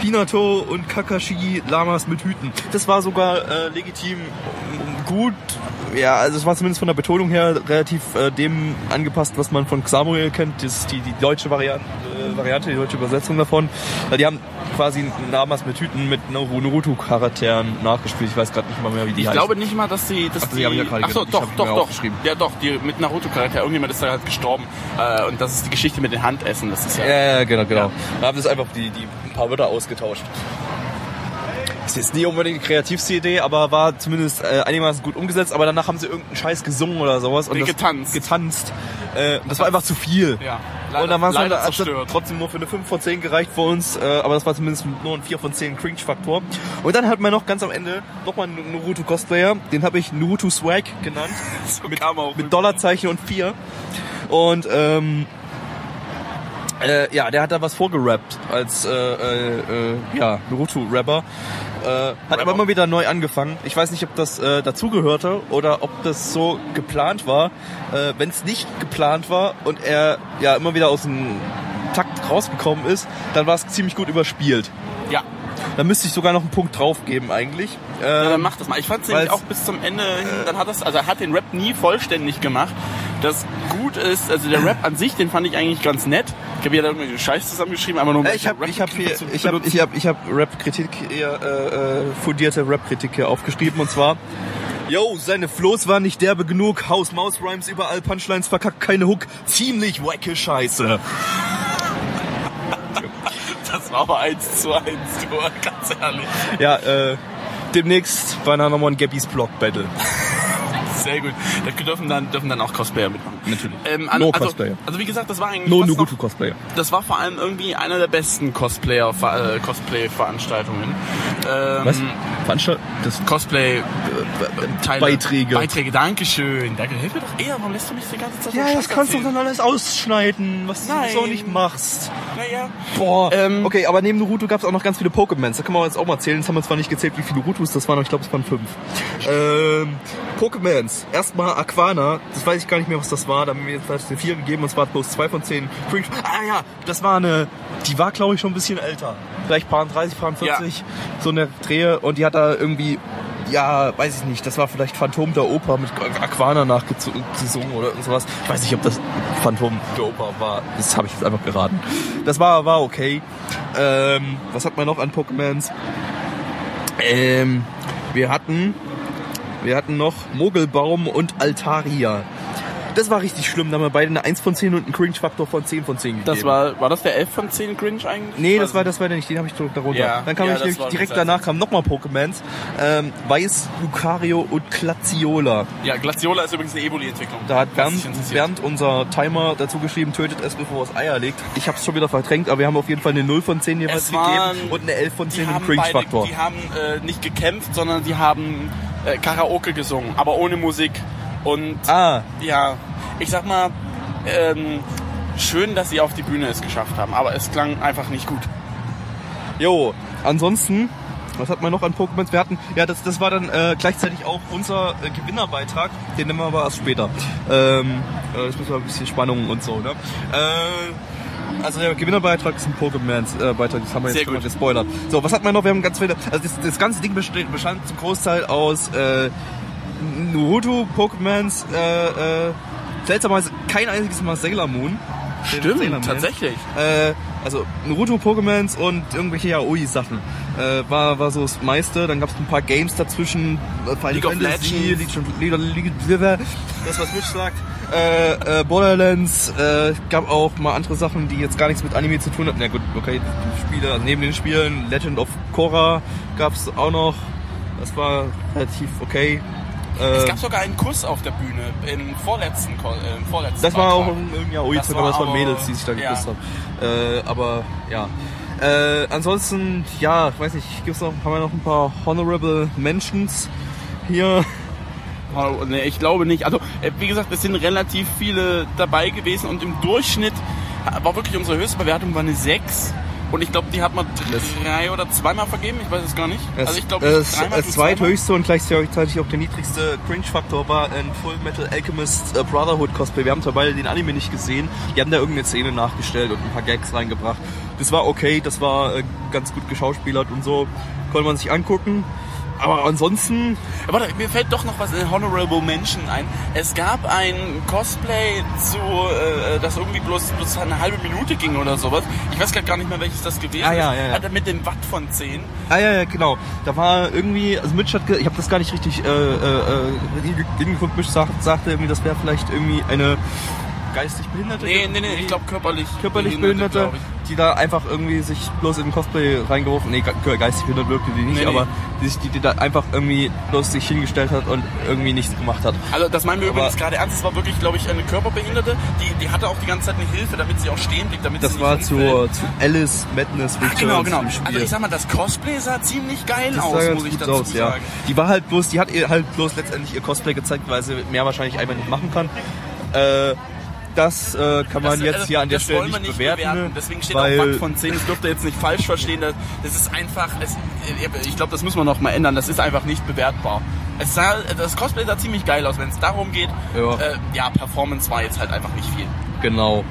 Hinato und Kakashi Lamas mit Hüten. Das war sogar äh, legitim mm, gut. Ja, also es war zumindest von der Betonung her relativ äh, dem angepasst, was man von Xamuel kennt. Das ist die, die deutsche Variante, äh, Variante, die deutsche Übersetzung davon. Die haben quasi Lamas mit Hüten mit Naru- Naruto-Charakteren nachgespielt. Ich weiß gerade nicht mal mehr, wie die
Ich
heißen.
glaube nicht mal, dass sie... Dass
Ach, die hab ich ja gerade
Ach so,
genannt. Ich
doch, doch, doch. Ja, doch, die mit Naruto-Charakter. Irgendjemand ist da halt gestorben. Äh, und das ist die Geschichte mit den Handessen. Das ist ja...
Ja, ja, genau, genau. Da haben sie einfach die, die ein paar Wörter ausgetauscht. Ist jetzt nie unbedingt die kreativste Idee, aber war zumindest äh, einigermaßen gut umgesetzt. Aber danach haben sie irgendeinen Scheiß gesungen oder sowas. Und
Nee, getanzt.
Getanzt. Äh, das war einfach zu viel.
Ja,
und dann war es halt
leider zerstört.
trotzdem nur für eine 5 von 10 gereicht für uns, äh, aber das war zumindest nur ein 4 von 10 Cringe-Faktor. Und dann hat man noch ganz am Ende nochmal einen Naruto-Cosplayer, den habe ich Naruto Swag genannt, *laughs*
So auch
mit Dollarzeichen und 4. Und ähm, Äh, ja, der hat da was vorgerappt als äh, äh, äh, ja, Naruto-Rapper. Äh, hat aber immer wieder neu angefangen. Ich weiß nicht, ob das äh, dazugehörte oder ob das so geplant war. Äh, Wenn es nicht geplant war und er ja immer wieder aus dem Takt rausgekommen ist, dann war es ziemlich gut überspielt.
Ja.
Da müsste ich sogar noch einen Punkt draufgeben eigentlich.
Ja,
Ähm,
dann mach das mal. Ich fand es nämlich auch bis zum Ende hin, dann hat das, also er hat den Rap nie vollständig gemacht. Das gut ist, also der Rap an sich, den fand ich eigentlich ganz nett. Ich habe ja da irgendwelche Scheiß zusammengeschrieben, aber nur um
Äh, ich habe ich hab hier, ich hab, ich hab, ich hab Rap-Kritik, hier, äh, äh, fundierte Rap-Kritik hier aufgeschrieben und zwar Yo, seine Flows waren nicht derbe genug, Haus-Maus-Rhymes überall, Punchlines verkackt, keine Hook, ziemlich wacke Scheiße.
Das war aber eins zu eins, du, ganz ehrlich.
Ja, äh, demnächst bei ein Gabbys Block Battle. *laughs*
Sehr gut. Da dürfen dann, dürfen dann auch Cosplayer mitmachen.
Natürlich.
Ähm, an,
No
also,
Cosplayer.
Also wie gesagt, das war eigentlich
No
fast noch-
Nugutu-Cosplayer.
das war vor allem irgendwie einer der besten Cosplayer, äh, Cosplay-Veranstaltungen. Ähm,
Was? Veranstalt das
Cosplay Teile,
Beiträge.
Beiträge, Dankeschön. Danke, hilf mir doch eher. Warum lässt du mich die ganze Zeit
Ja, das kannst du dann alles ausschneiden, was
Nein.
du so nicht machst.
Naja.
Boah.
Ähm,
okay, aber neben Naruto gab es auch noch ganz viele Pokémons. Da kann man jetzt auch mal zählen. Jetzt haben wir zwar nicht gezählt, wie viele Narutos das waren, aber ich glaube, es waren fünf. Ähm, Pokémons. Erstmal Aquana. Das weiß ich gar nicht mehr, was das war. Da haben wir jetzt eine 4 gegeben und es war bloß zwei von zehn. Cringe. Ah ja, das war eine... Die war, glaube ich, schon ein bisschen älter. Vielleicht paar 30, paar 40. So eine Drehe. Und die hat da irgendwie... Ja, weiß ich nicht. Das war vielleicht Phantom der Oper mit Aquana nachgesungen oder sowas. Ich weiß nicht, ob das Phantom der Oper war. Das habe ich jetzt einfach geraten. Das war, war okay. Ähm, was hat man noch an Pokémons? Ähm, wir hatten, wir hatten noch Mogelbaum und Altaria. Das war richtig schlimm, da haben wir beide eine 1 von 10 und einen Cringe-Faktor von 10 von 10 gegeben.
Das war, war das der 11 von 10 Cringe eigentlich?
Nee, das war, das war der nicht, den habe ich darunter.
Ja,
Dann kam
ja,
ich nämlich direkt danach kamen nochmal Pokémons. Ähm, Weiß, Lucario und Glaciola.
Ja, Glaciola ist übrigens eine Evoli-Entwicklung.
Da hat Bernd. Bernd, unser Timer, dazu geschrieben, tötet es, bevor es Eier legt. Ich habe es schon wieder verdrängt, aber wir haben auf jeden Fall eine 0 von 10 jeweils gegeben und eine 11 von 10
die
im
haben beide,
Cringe-Faktor.
die haben äh, nicht gekämpft, sondern die haben äh, Karaoke gesungen, aber ohne Musik. Und
Ah,
ja, ich sag mal, ähm, schön, dass sie auf die Bühne es geschafft haben, aber es klang einfach nicht gut.
Jo, ansonsten, was hat man noch an Pokémons? Wir hatten, ja, das, das war dann äh, gleichzeitig auch unser äh, Gewinnerbeitrag, den nehmen wir aber erst später. Ähm, äh, das müssen wir ein bisschen Spannung und so, ne? Äh, also der Gewinnerbeitrag ist ein Pokémons äh, Beitrag, das haben wir jetzt
Sehr
schon mal
gut.
gespoilert. So, was hat man noch? Wir haben ganz viele, also das, das ganze Ding besteht, bestand zum Großteil aus äh, Naruto, Pokémons, äh, äh, seltsamerweise kein einziges Mal Sailor Moon. Sailor
Stimmt,
Moon.
tatsächlich.
Äh, also Naruto, Pokémons und irgendwelche Yaoi-Sachen. Äh, war, war so das meiste. Dann gab es ein paar Games dazwischen. äh, Final
League of
Fantasy,
Legends.
League, League, League, das was Mitch sagt. Äh, äh, Borderlands, äh, gab auch mal andere Sachen, die jetzt gar nichts mit Anime zu tun hatten. Ja gut, okay, die Spiele, also neben den Spielen, Legend of Korra gab es auch noch. Das war relativ okay.
Es
Äh,
gab sogar einen Kuss auf der Bühne im vorletzten, äh, im vorletzten
Das war auch ein, ein Yaoi,
Das war
das waren Mädels, die sich da
ja.
geküsst haben. Äh, aber ja. Äh, ansonsten, ja, weiß nicht, gibt's noch, haben wir noch ein paar Honorable Mentions hier.
Oh, nee, ich glaube nicht. Also, äh, wie gesagt, es sind relativ viele dabei gewesen und im Durchschnitt war wirklich unsere höchste Bewertung war eine 6. Und ich glaube, die hat man drei oder zweimal vergeben. Ich weiß es gar nicht.
Das,
also ich glaube,
das,
dreimal
das zweithöchste und gleichzeitig auch der niedrigste Cringe-Faktor war ein Full Metal Alchemist äh, Brotherhood Cosplay. Wir haben zwar beide den Anime nicht gesehen, die haben da irgendeine Szene nachgestellt und ein paar Gags reingebracht. Das war okay, das war äh, ganz gut geschauspielert und so. Konnte man sich angucken. Aber ansonsten,
Warte, mir fällt doch noch was in Honorable Mention ein. Es gab ein Cosplay zu, äh, das irgendwie bloß, bloß eine halbe Minute ging oder sowas. Ich weiß gar nicht mehr, welches das gewesen
Ah, ja,
ist.
ja, ja.
Hat er mit dem Watt von 10.
Ah ja, ja, genau. Da war irgendwie, also Mitch hat, ich habe das gar nicht richtig äh, äh, äh, hingeguckt, Mitch sagt, sagte irgendwie, das wäre vielleicht irgendwie eine geistig Behinderte.
Nee, nee, nee, ich glaube körperlich.
körperlich Behinderte,
ich.
Die da einfach irgendwie sich bloß in den Cosplay reingeworfen, nee, ge- geistig behindert wirkte die nicht,
Nee, nee.
aber die, sich- die, die da einfach irgendwie bloß sich hingestellt hat und irgendwie nichts gemacht hat.
Also das meinen wir
Aber-
übrigens gerade ernst. Es war wirklich, glaube ich, eine Körperbehinderte. Die, die hatte auch die ganze Zeit eine Hilfe, damit sie auch stehen blieb, damit
Das
sie
war
umfällt.
zur, zu Alice Madness
Ach,
Returns
genau, genau.
Spiel.
Also ich sag mal, das Cosplay sah ziemlich geil
Das
aus, muss ich dazu
aus, ja.
sagen.
Die war halt bloß, die hat ihr halt bloß letztendlich ihr Cosplay gezeigt, weil sie mehr wahrscheinlich einfach nicht machen kann. Äh, das äh, kann man
Das-
jetzt
also,
hier an der
das
Stelle nicht
nicht
bewerten.
Deswegen steht
weil
auch Watt von 10. Das dürft ihr jetzt nicht falsch verstehen. Das, das ist einfach, es, ich glaube, das müssen wir noch mal ändern. Das ist einfach nicht bewertbar. Es sah, das Cosplay sah ziemlich geil aus, wenn es darum geht.
Ja.
Äh, ja, Performance war jetzt halt einfach nicht viel.
Genau.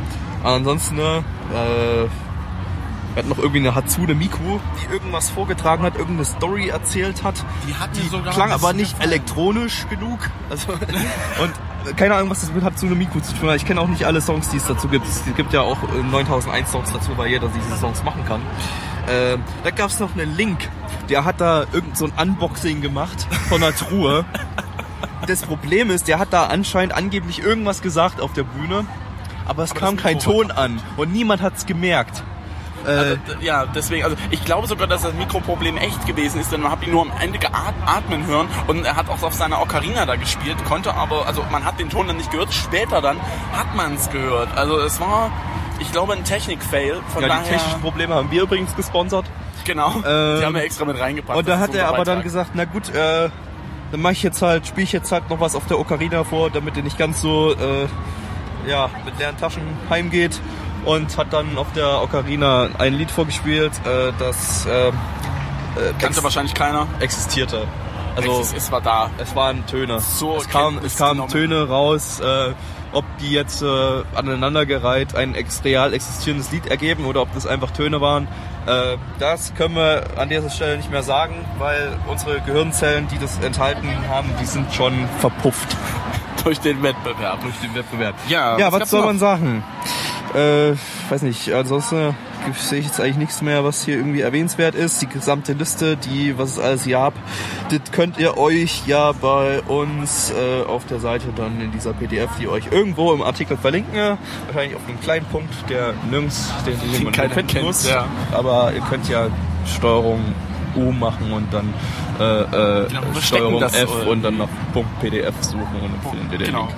Ansonsten, ne, äh, wir hatten noch irgendwie eine Hatsune Miku, die irgendwas vorgetragen hat, irgendeine Story erzählt hat.
Die hat sogar
klang aber nicht
gefallen.
elektronisch genug. Also, *laughs* und keine Ahnung, was das mit Hatsune Miku zu tun hat. Ich kenne auch nicht alle Songs, die es dazu gibt. Es gibt ja auch äh, 9001 Songs dazu, weil jeder diese Songs machen kann. Ähm, da gab es noch einen Link, der hat da irgend so ein Unboxing gemacht von einer Truhe. Das Problem ist, der hat da anscheinend angeblich irgendwas gesagt auf der Bühne, aber es
Aber
kam kein Ton an und niemand hat's gemerkt. Äh,
Also, d- ja, deswegen, also ich glaube sogar, dass das Mikroproblem echt gewesen ist, denn man hat ihn nur am Ende geatmen hören und er hat auch auf seiner Ocarina da gespielt, konnte aber, also man hat den Ton dann nicht gehört, später dann hat man es gehört. Also es war, ich glaube, ein Technik-Fail, von
ja, die
daher,
technischen Probleme haben wir übrigens gesponsert.
genau,
Ähm,
die haben wir extra mit reingepackt.
Und da hat er aber dann
Beitrag.
gesagt, na gut, äh, dann mache ich jetzt halt, spiele ich jetzt halt noch was auf der Ocarina vor, damit er nicht ganz so äh, ja, mit leeren Taschen heimgeht. Und hat dann auf der Ocarina ein Lied vorgespielt, äh, das äh, äh,
Kannte wahrscheinlich keiner.
existierte. Also
es, es war da.
es waren Töne.
So
es kam, es kamen. Töne raus, äh, ob die jetzt äh, aneinandergereiht ein ex real existierendes Lied ergeben oder ob das einfach Töne waren. Äh, das können wir an dieser Stelle nicht mehr sagen, weil unsere Gehirnzellen, die das enthalten haben, die sind schon verpufft
Durch den Wettbewerb.
durch den Wettbewerb.
Ja,
ja
was
was, soll man sagen? Äh, weiß nicht, ansonsten sehe ich jetzt eigentlich nichts mehr, was hier irgendwie erwähnenswert ist. Die gesamte Liste, die, was es alles hier habt, das könnt ihr euch ja bei uns äh, auf der Seite dann in dieser PDF, die euch irgendwo im Artikel verlinken. Wahrscheinlich auf einen kleinen Punkt, der nirgends, den, den man
keiner
finden
kennt,
muss.
ja.
Aber ihr könnt ja Steuerung U machen und dann äh, äh,
Genau,
Steuerung F
äh,
und dann nach Punkt PDF suchen und dann findet ihr den
Genau.
Link.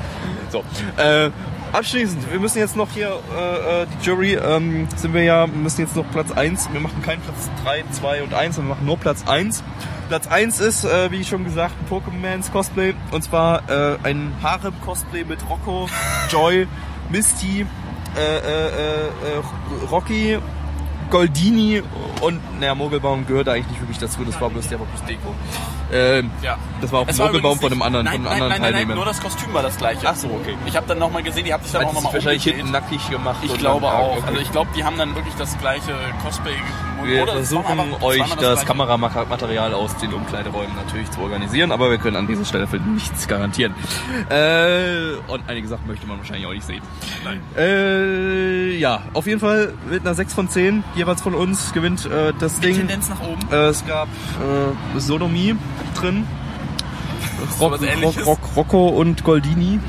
So, äh, abschließend, wir müssen jetzt noch hier, äh, äh, die Jury, ähm, sind wir ja, wir müssen jetzt noch Platz 1, wir machen keinen Platz 3, 2 und 1, wir machen nur Platz 1. Platz 1 ist, äh, wie schon gesagt, ein Pokémons Cosplay, und zwar äh, ein Harem-Cosplay mit Rocco, Joy, Misty, äh, äh, äh, äh, Rocky, Goldini und, naja, Mogelbaum gehört eigentlich nicht wirklich dazu, das war bloß, der war bloß Deko. Ähm,
Ja.
Das war auch ein Mogelbaum von einem anderen,
nein,
von einem
nein,
anderen
nein, nein, nein,
Teilnehmer.
nur das Kostüm war das gleiche.
Ach so, okay.
Ich habe dann nochmal gesehen, die haben sich dann
Hat
auch nochmal
wahrscheinlich hinten nackig gemacht.
Ich glaube
dann-
auch.
okay.
Also ich glaube, die haben dann wirklich das gleiche Cosplay
wir versuchen euch das. Kameramaterial aus den Umkleideräumen natürlich zu organisieren, aber wir können an dieser Stelle für nichts garantieren. Äh, und einige Sachen möchte man wahrscheinlich auch nicht sehen.
Nein.
Äh, ja, auf jeden Fall mit einer 6 von 10 jeweils von uns gewinnt äh, das Ding.
Tendenz nach oben.
Äh, es gab äh, Sodomie drin. Rock, Rock. Rock, Rocco und Goldini.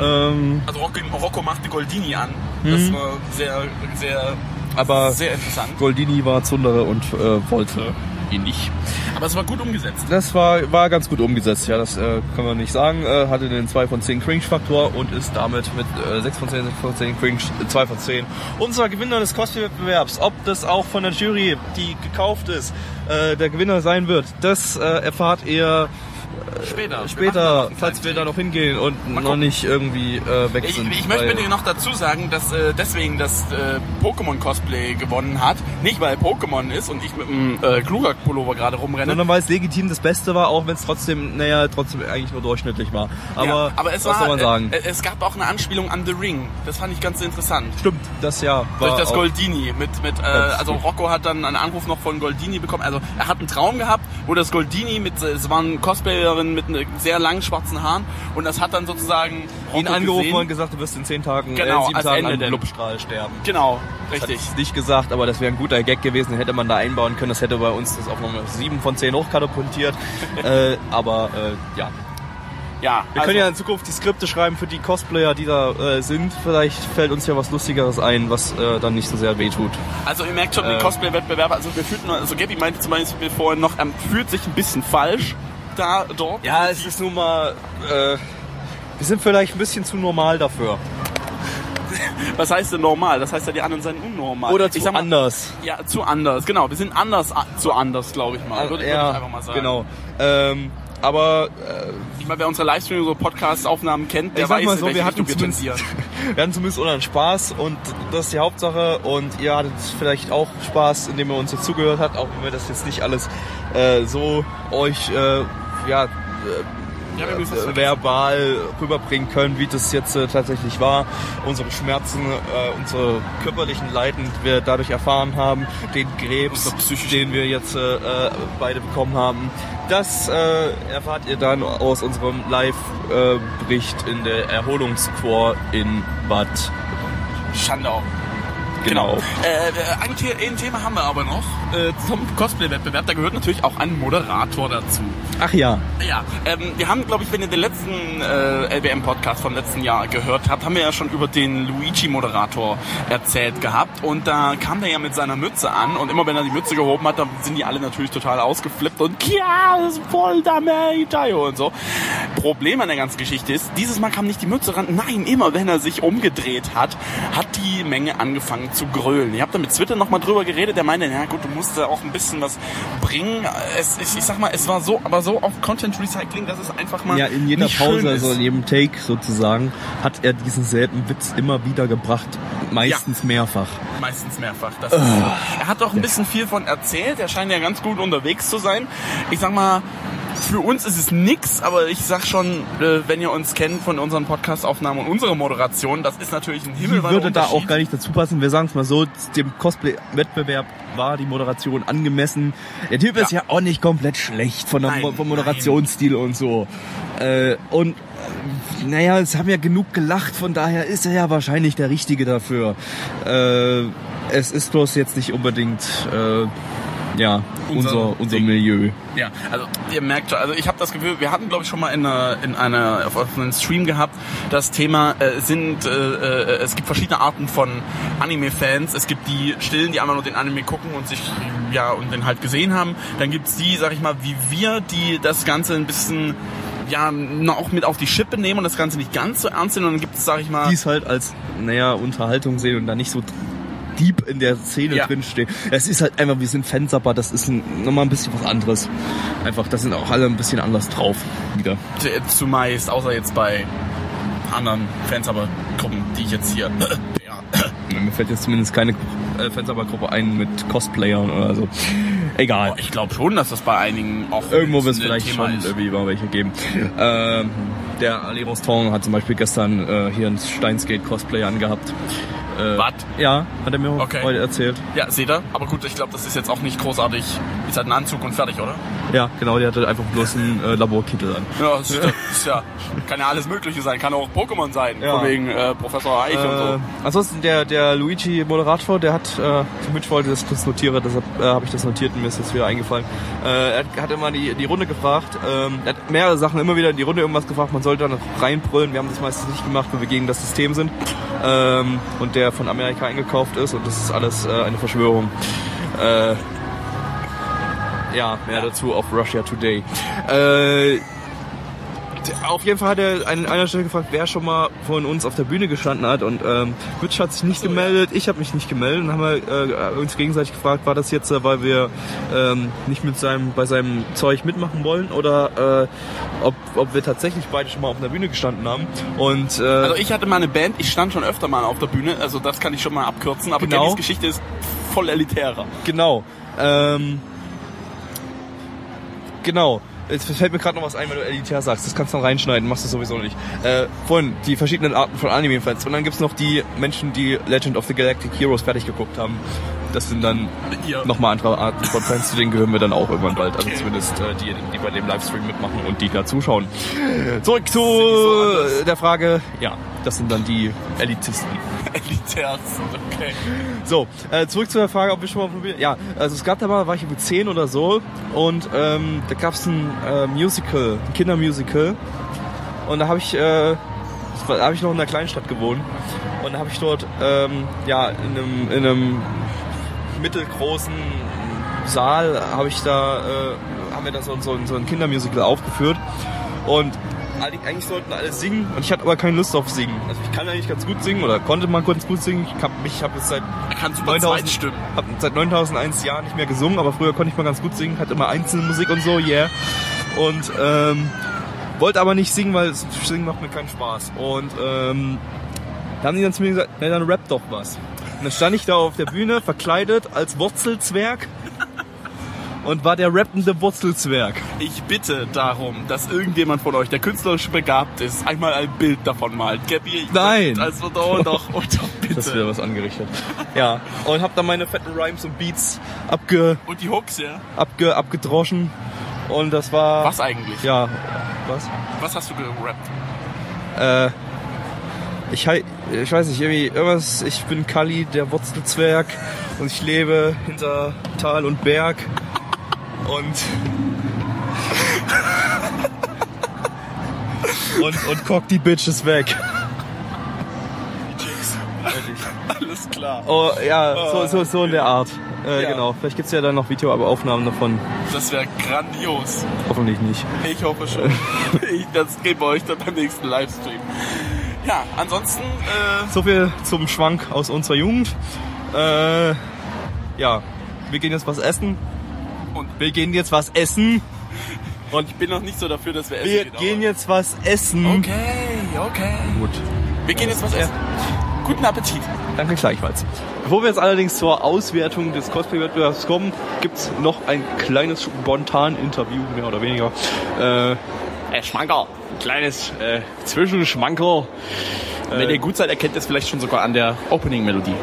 Ähm,
Also Rocco, Rocco machte Goldini an. Das war sehr, sehr,
aber
sehr interessant.
Goldini war Zundere und äh, wollte ihn nicht.
Aber es war gut umgesetzt.
Das war, war ganz gut umgesetzt, ja, das äh, kann man nicht sagen. Äh, hatte den 2 von 10 Cringe-Faktor und ist damit mit äh, 6 von 10, 6 von 10 Cringe, äh, 2 von 10. Unser Gewinner des Cosplay-Wettbewerbs, ob das auch von der Jury, die gekauft ist, äh, der Gewinner sein wird, das äh, erfahrt ihr
Später.
Später, falls wir da noch hingehen und noch nicht irgendwie äh, weg
Ich,
sind.
ich möchte
weil-
bitte noch dazu sagen, dass äh, deswegen das äh, Pokémon-Cosplay gewonnen hat. Nicht, weil Pokémon ist und ich mit einem äh, Glurak-Pullover gerade rumrenne.
sondern weil es legitim das Beste war, auch wenn es trotzdem, naja, trotzdem eigentlich nur durchschnittlich war. Aber,
ja, aber es
was
war,
soll man sagen?
Äh, es gab auch eine Anspielung an The Ring. Das fand ich ganz interessant.
Stimmt, das ja.
Durch das Goldini. Mit, mit, äh, also. Rocco hat dann einen Anruf noch von Goldini bekommen. Also er hat einen Traum gehabt, wo das Goldini mit, äh, es war eine Cosplayerin mit ne- sehr langen schwarzen Haaren und das hat dann sozusagen Rocco
ihn angerufen
gesehen.
und gesagt, du wirst in zehn Tagen,
Genau,
äh, sieben
als
Tagen
Ende
an. Blubstrahl sterben.
Genau,
Hat
richtig.
es nicht gesagt, aber das wäre ein guter Gag gewesen, den hätte man da einbauen können. Das hätte bei uns das auf Nummer 7 von 10 hochkatapultiert. *laughs* äh, aber äh, ja.
Ja,
Wir
also,
können ja in Zukunft die Skripte schreiben für die Cosplayer, die da äh, sind. Vielleicht fällt uns ja was Lustigeres ein, was äh, dann nicht so sehr wehtut.
Also ihr merkt schon,
Äh.
den Cosplay-Wettbewerb, also wir fühlten, also Gabby meinte zum Beispiel vorhin noch, ähm, fühlt sich ein bisschen falsch da, dort.
Ja, es ist nun mal... Äh, wir sind vielleicht ein bisschen zu normal dafür. *laughs*
Was heißt denn normal? Das heißt ja, die anderen seien unnormal.
Oder
Ich
zu
sag mal,
anders.
Ja, zu anders, genau. Wir sind anders a- zu anders, glaube ich mal. würde, würde ich
ja,
einfach mal sagen.
genau. Ähm, aber äh,
Ich meine, wer unsere Livestream so Podcast-Aufnahmen kennt, der
ich
weiß,
so, wir hatten, *laughs*
wir
hatten zumindest unseren Spaß und das ist die Hauptsache und ihr hattet vielleicht auch Spaß, indem ihr uns jetzt zugehört habt, auch wenn wir das jetzt nicht alles äh, so euch äh, ja, äh,
Ja,
verbal rüberbringen können, wie das jetzt äh, tatsächlich war. Unsere Schmerzen, äh, unsere körperlichen Leiden, die wir dadurch erfahren haben, den Krebs, den wir jetzt äh, äh, beide bekommen haben. Das äh, erfahrt ihr dann aus unserem Live-Bericht in der Erholungsquar in Bad.
Schandau.
Genau.
Äh, äh, ein, The ein Thema haben wir aber noch. Äh, zum Cosplay-Wettbewerb, da gehört natürlich auch ein Moderator dazu.
Ach ja.
Ja, ähm, wir haben, glaube ich, wenn ihr den letzten äh, LBM-Podcast vom letzten Jahr gehört habt, haben wir ja schon über den Luigi-Moderator erzählt gehabt. Und da kam der ja mit seiner Mütze an und immer wenn er die Mütze gehoben hat, dann sind die alle natürlich total ausgeflippt und ja, das ist voll da und so. Problem an der ganzen Geschichte ist, dieses Mal kam nicht die Mütze ran. Nein, immer wenn er sich umgedreht hat, hat die Menge angefangen zu grölen. Ich habe da mit Twitter nochmal drüber geredet, der meinte, ja gut, du musst da auch ein bisschen was bringen. Es, ich, ich sag mal, es war so, aber so auf Content Recycling, dass es einfach mal
Ja, in jeder Pause, also in jedem Take sozusagen, hat er diesen selben Witz immer wieder gebracht. Meistens mehrfach.
Meistens mehrfach. Das ist, er hat auch ein bisschen viel von erzählt. Er scheint ja ganz gut unterwegs zu sein. Ich sag mal, für uns ist es nix, aber ich sag schon, äh, wenn ihr uns kennt von unseren Podcast-Aufnahmen und unserer Moderation, das ist natürlich ein
Die
Himmelweiter
würde da auch gar nicht dazu passen. Wir sagen es mal so, dem Cosplay-Wettbewerb war die Moderation angemessen. Der Typ ist ja auch nicht komplett schlecht von der,
Nein,
vom Moderationsstil und so. Äh, und äh, naja, es haben ja genug gelacht, von daher ist er ja wahrscheinlich der Richtige dafür. Äh, es ist bloß jetzt nicht unbedingt äh, ja,
Unser
unser. Milieu.
Ja, also ihr merkt schon, also ich habe das Gefühl, wir hatten glaube ich schon mal in einer, in einer auf einem Stream gehabt, das Thema äh, sind, äh, äh, es gibt verschiedene Arten von Anime-Fans. Es gibt die Stillen, die einfach nur den Anime gucken und sich ja und den halt gesehen haben. Dann gibt's die, sag ich mal, wie wir, die das Ganze ein bisschen ja noch mit auf die Schippe nehmen und das Ganze nicht ganz so ernst nehmen. Und dann gibt es, sag ich mal,
die es halt als, naja, Unterhaltung sehen und da nicht so deep in der Szene
Ja.
drinstehen. Es ist halt einfach, wir sind Fansapper, das ist ein, nochmal ein bisschen was anderes. Einfach, das sind auch alle ein bisschen anders drauf wieder.
zu- zumeist, außer jetzt bei anderen Fans, aber Gruppen, die ich jetzt hier *clears throat* ja,
Mir fällt jetzt zumindest keine äh, Fansapper-Gruppe ein mit Cosplayern oder so. Egal.
Ich glaube schon, dass das bei einigen auch
Irgendwo wird es vielleicht
Thema
schon
ist.
irgendwie mal welche geben. Ähm, der Aleros-Tong hat zum Beispiel gestern äh, hier ein Steinsgate-Cosplay angehabt. Äh,
Was?
Ja, hat er mir
Okay.
heute erzählt.
Ja, seht ihr? Aber gut, ich glaube, das ist jetzt auch nicht großartig. Ist halt ein Anzug und fertig, oder?
Ja, genau, der hatte einfach bloß einen äh, Laborkittel an.
Ja, das ist, das ist ja, kann ja alles Mögliche sein. Kann auch Pokémon sein.
Ja.
Von wegen äh, Professor Eich und
Äh,
so.
ansonsten der, der Luigi-Moderator, der hat, äh, ich wollte, das notiere, deshalb äh, habe ich das notiert und mir ist das wieder eingefallen. Äh, er hat- hat immer die, die Runde gefragt, ähm, er hat mehrere Sachen immer wieder in die Runde irgendwas gefragt, man sollte dann reinbrüllen, wir haben das meistens nicht gemacht, weil wir gegen das System sind ähm, und der von Amerika eingekauft ist und das ist alles äh, eine Verschwörung. Äh, ja, mehr dazu auf Russia Today. Äh, auf jeden Fall hat er an einer Stelle gefragt, wer schon mal von uns auf der Bühne gestanden hat und ähm, Rich hat sich nicht gemeldet, ich habe mich nicht gemeldet und haben wir äh, uns gegenseitig gefragt, war das jetzt, äh, weil wir ähm, nicht mit seinem bei seinem Zeug mitmachen wollen oder äh, ob, ob wir tatsächlich beide schon mal auf einer Bühne gestanden haben und äh,
Also ich hatte mal eine Band, ich stand schon öfter mal auf der Bühne, also das kann ich schon mal abkürzen, aber
Genau.
Gellys Geschichte ist voll elitärer.
Genau. Ähm, genau. Jetzt fällt mir gerade noch was ein, wenn du elitär sagst. Das kannst du dann reinschneiden, machst du sowieso nicht. Äh, vorhin, die verschiedenen Arten von Anime-Fans. Und dann gibt's noch die Menschen, die Legend of the Galactic Heroes fertig geguckt haben. Das sind dann
Ihr.
nochmal andere Arten von Fans, zu denen gehören wir dann auch irgendwann bald. Also zumindest äh, die, die bei dem Livestream mitmachen und die da zuschauen. Zurück zu
anders?
der Frage. Ja, das sind dann die Elitisten. *laughs*
Elitär, okay.
So, äh, zurück zu der Frage, ob wir schon mal probiert. Ja, also es gab da mal, war ich irgendwie 10 oder so und ähm, da gab es ein äh, Musical, ein Kindermusical und da habe ich, äh, da habe ich noch in einer Kleinstadt gewohnt und da habe ich dort ähm, ja in einem, in einem mittelgroßen Saal habe ich da äh, haben wir da so, so, so ein Kindermusical aufgeführt und eigentlich eigentlich sollten alle singen und ich hatte aber keine Lust auf singen. Also ich kann eigentlich ganz gut singen oder konnte mal ganz gut singen. Ich habe mich habe jetzt seit
Kannst du mal
9000
Zweitstimmen.
hab seit 9001 Jahren nicht mehr gesungen, aber früher konnte ich mal ganz gut singen, hatte immer Einzelmusik und so, yeah. und ähm, wollte aber nicht singen, weil singen macht mir keinen Spaß. Und ähm, da haben die dann zu mir gesagt, na dann rap doch was. Und dann stand ich da auf der Bühne verkleidet als Wurzelzwerg und war der rappende Wurzelzwerg.
Ich bitte darum, dass irgendjemand von euch, der künstlerisch begabt ist, einmal ein Bild davon malt. Gabby, ich
Nein.
Also doch, doch, oh, doch bitte.
Das wäre was angerichtet. Ja, und hab dann meine fetten Rhymes und Beats abge,
Und die Hooks, ja?
abge, abgedroschen. Und das war...
Was eigentlich?
Ja, was?
Was hast du gerappt?
Äh, ich, ich weiß nicht, irgendwie irgendwas, ich bin Kali, der Wurzelzwerg und ich lebe hinter Tal und Berg und und, und cock die Bitches weg.
Alles klar.
Oh ja, so, so, so in der Art. Äh,
Ja.
Genau, vielleicht gibt's ja dann noch Videoaufnahmen davon.
Das wäre grandios.
Hoffentlich nicht.
Ich hoffe schon. *laughs* ich, das geben wir euch dann beim nächsten Livestream. Ja, ansonsten, äh,
So viel zum Schwank aus unserer Jugend. Äh, ja, wir gehen jetzt was essen.
Und-
wir gehen jetzt was essen.
und ich bin noch nicht so dafür, dass wir essen
Wir
gehen,
gehen jetzt was essen.
Okay, okay.
Gut.
Wir gehen jetzt was essen. Guten Appetit.
Danke gleichfalls. Bevor wir jetzt allerdings zur Auswertung des Cosplay-Wettbewerbs kommen, gibt's noch ein kleines spontan-Interview, mehr oder weniger. Äh,
Äh, Schmankerl. Ein kleines äh, Zwischenschmankerl.
Wenn ihr gut seid, erkennt ihr es vielleicht schon sogar an der Opening-Melodie.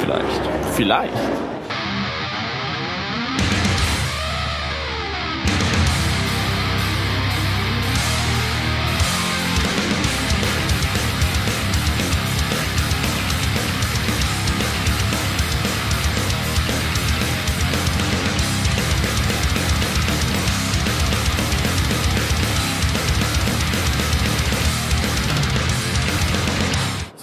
vielleicht.
Vielleicht.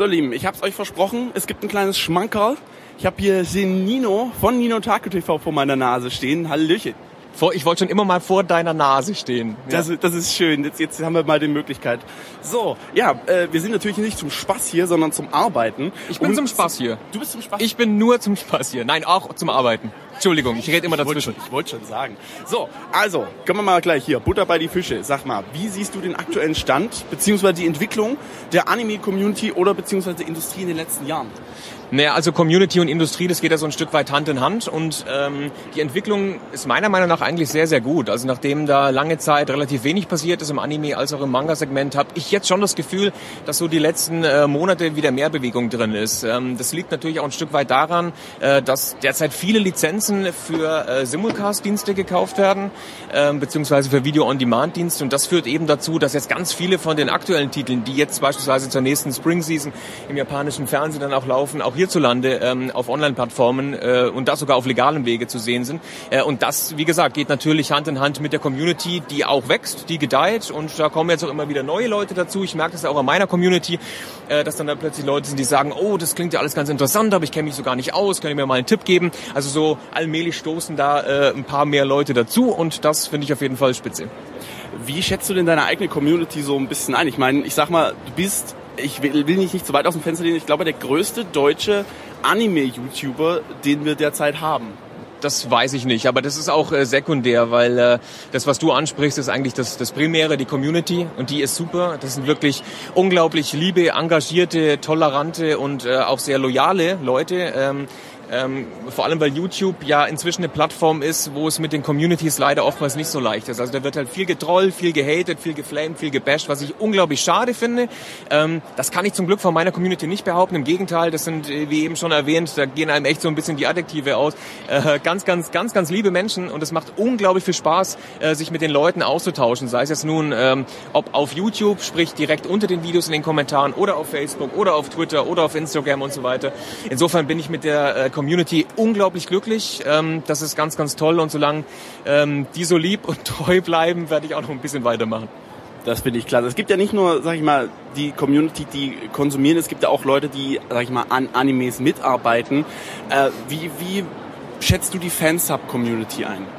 Lieben, ich hab's euch versprochen, es gibt ein kleines Schmankerl. Ich habe hier den Nino von Nino Taku TV vor meiner Nase stehen. Hallöchen.
Vor, ich wollte schon immer mal vor deiner Nase stehen.
Das, das ist schön. Jetzt, jetzt haben wir mal die Möglichkeit. So, ja, äh, wir sind natürlich nicht zum Spaß hier, sondern zum Arbeiten.
Ich bin
Und-
zum Spaß hier.
Du bist zum Spaß.
Ich bin nur zum Spaß hier. Nein, auch zum Arbeiten. Entschuldigung, ich rede immer
Ich wollte
dazwischen.
schon, ich wollte schon sagen. So, also, können wir mal gleich hier, Butter bei die Fische. Sag mal, wie siehst du den aktuellen Stand, beziehungsweise die Entwicklung der Anime-Community oder beziehungsweise der Industrie in den letzten Jahren?
Naja, also Community und Industrie, das geht ja so ein Stück weit Hand in Hand und ähm, die Entwicklung ist meiner Meinung nach eigentlich sehr, sehr gut. Also nachdem da lange Zeit relativ wenig passiert ist im Anime als auch im Manga-Segment, habe ich jetzt schon das Gefühl, dass so die letzten äh, Monate wieder mehr Bewegung drin ist. Ähm, das liegt natürlich auch ein Stück weit daran, äh, dass derzeit viele Lizenzen für äh, Simulcast-Dienste gekauft werden, ähm, beziehungsweise für Video-on-Demand-Dienste und das führt eben dazu, dass jetzt ganz viele von den aktuellen Titeln, die jetzt beispielsweise zur nächsten Spring-Season im japanischen Fernsehen dann auch laufen, auch hierzulande ähm, auf Online-Plattformen äh, und das sogar auf legalem Wege zu sehen sind. Äh, und das, wie gesagt, geht natürlich Hand in Hand mit der Community, die auch wächst, die gedeiht und da kommen jetzt auch immer wieder neue Leute dazu. Ich merke das auch an meiner Community, äh, dass dann da plötzlich Leute sind, die sagen, oh, das klingt ja alles ganz interessant, aber ich kenne mich so gar nicht aus, könnt ihr mir mal einen Tipp geben? Also so allmählich stoßen da äh, ein paar mehr Leute dazu und das finde ich auf jeden Fall spitze.
Wie schätzt du denn deine eigene Community so ein bisschen ein? Ich meine, ich sag mal, du bist, ich will, will nicht, nicht zu weit aus dem Fenster lehnen, ich glaube, der größte deutsche Anime-YouTuber, den wir derzeit haben.
Das weiß ich nicht, aber das ist auch äh, sekundär, weil äh, das, was du ansprichst, ist eigentlich das, das Primäre, die Community und die ist super. Das sind wirklich unglaublich liebe, engagierte, tolerante und äh, auch sehr loyale Leute. Ähm, ähm, vor allem, weil YouTube ja inzwischen eine Plattform ist, wo es mit den Communities leider oftmals nicht so leicht ist. Also da wird halt viel getrollt, viel gehatet, viel geflamed, viel gebasht, was ich unglaublich schade finde. Ähm, das kann ich zum Glück von meiner Community nicht behaupten. Im Gegenteil, das sind, äh, wie eben schon erwähnt, da gehen einem echt so ein bisschen die Adjektive aus. Äh, ganz, ganz, ganz, ganz liebe Menschen und es macht unglaublich viel Spaß, äh, sich mit den Leuten auszutauschen. Sei es jetzt nun, ähm, ob auf YouTube, sprich direkt unter den Videos in den Kommentaren oder auf Facebook oder auf Twitter oder auf Instagram und so weiter. Insofern bin ich mit der äh, Community unglaublich glücklich. Ähm, das ist ganz, ganz toll und solange ähm, die so lieb und *laughs* treu bleiben, werde ich auch noch ein bisschen weitermachen.
Das finde ich klasse. Es gibt ja nicht nur, sag ich mal, die Community, die konsumieren, es gibt ja auch Leute, die, sag ich mal, an Animes mitarbeiten. Äh, wie, wie schätzt du die Fansub-Community ein?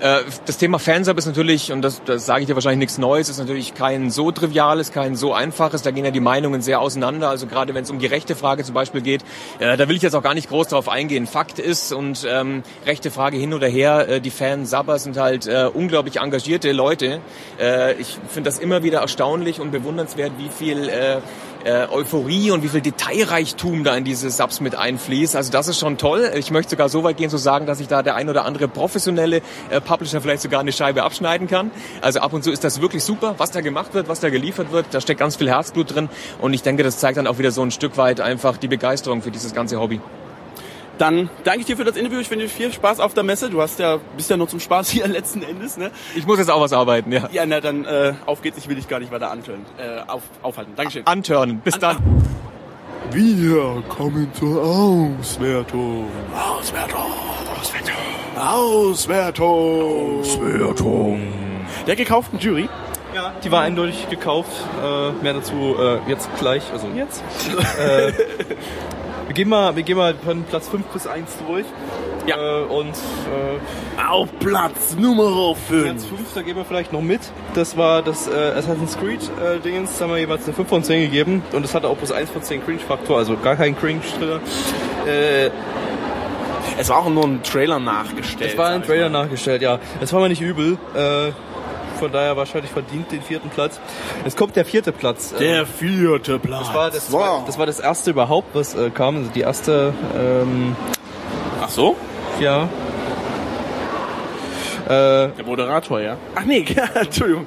Äh, das Thema Fansub ist natürlich, und das, das sage ich dir wahrscheinlich nichts Neues, ist natürlich kein so triviales, kein so einfaches. Da gehen ja die Meinungen sehr auseinander. Also gerade wenn es um die rechte Frage zum Beispiel geht, äh, da will ich jetzt auch gar nicht groß drauf eingehen. Fakt ist, und ähm, rechte Frage hin oder her, äh, die Fansubber sind halt äh, unglaublich engagierte Leute. Äh, ich finde das immer wieder erstaunlich und bewundernswert, wie viel äh, äh, Euphorie und wie viel Detailreichtum da in diese Subs mit einfließt. Also das ist schon toll. Ich möchte sogar so weit gehen zu sagen, dass ich da der ein oder andere professionelle äh, Publisher vielleicht sogar eine Scheibe abschneiden kann. Also ab und zu ist das wirklich super, was da gemacht wird, was da geliefert wird. Da steckt ganz viel Herzblut drin und ich denke, das zeigt dann auch wieder so ein Stück weit einfach die Begeisterung für dieses ganze Hobby.
Dann danke ich dir für das Interview. Ich wünsche dir viel Spaß auf der Messe. Du hast ja, bist ja nur zum Spaß *laughs* hier letzten Endes, ne?
Ich muss jetzt auch was arbeiten, ja.
Ja, na dann äh, auf geht's. Ich will dich gar nicht weiter antören. Äh, auf, aufhalten. Dankeschön.
Anturnen. Bis dann.
Wir kommen zur Auswertung.
Auswertung.
Auswertung.
Auswertung. Der gekauften Jury.
Ja, die war eindeutig gekauft. Äh, mehr dazu äh, jetzt gleich, also jetzt. *laughs* äh, wir gehen mal, wir gehen mal von Platz 5 bis 1 durch.
Ja.
Äh, und äh,
Auf Platz Nummer 5.
Platz 5, da gehen wir vielleicht noch mit. Das war das äh, Assassin's Creed äh, Dingens, da haben wir jeweils eine 5 von 10 gegeben. Und das hatte auch plus 1 von 10 Cringe-Faktor, also gar kein Cringe drin. Äh,
Es war auch nur ein Trailer nachgestellt.
es war ein Trailer
mal.
nachgestellt, ja. Es war mir nicht übel. Äh, von daher wahrscheinlich verdient den vierten Platz. Es kommt der vierte Platz. Äh,
Der vierte Platz.
das war das,
Wow.
das war das erste überhaupt, was äh, kam. Also die erste, ähm,
Ach so?
ja. Äh,
Der Moderator, ja? Ach nee, *laughs* Entschuldigung.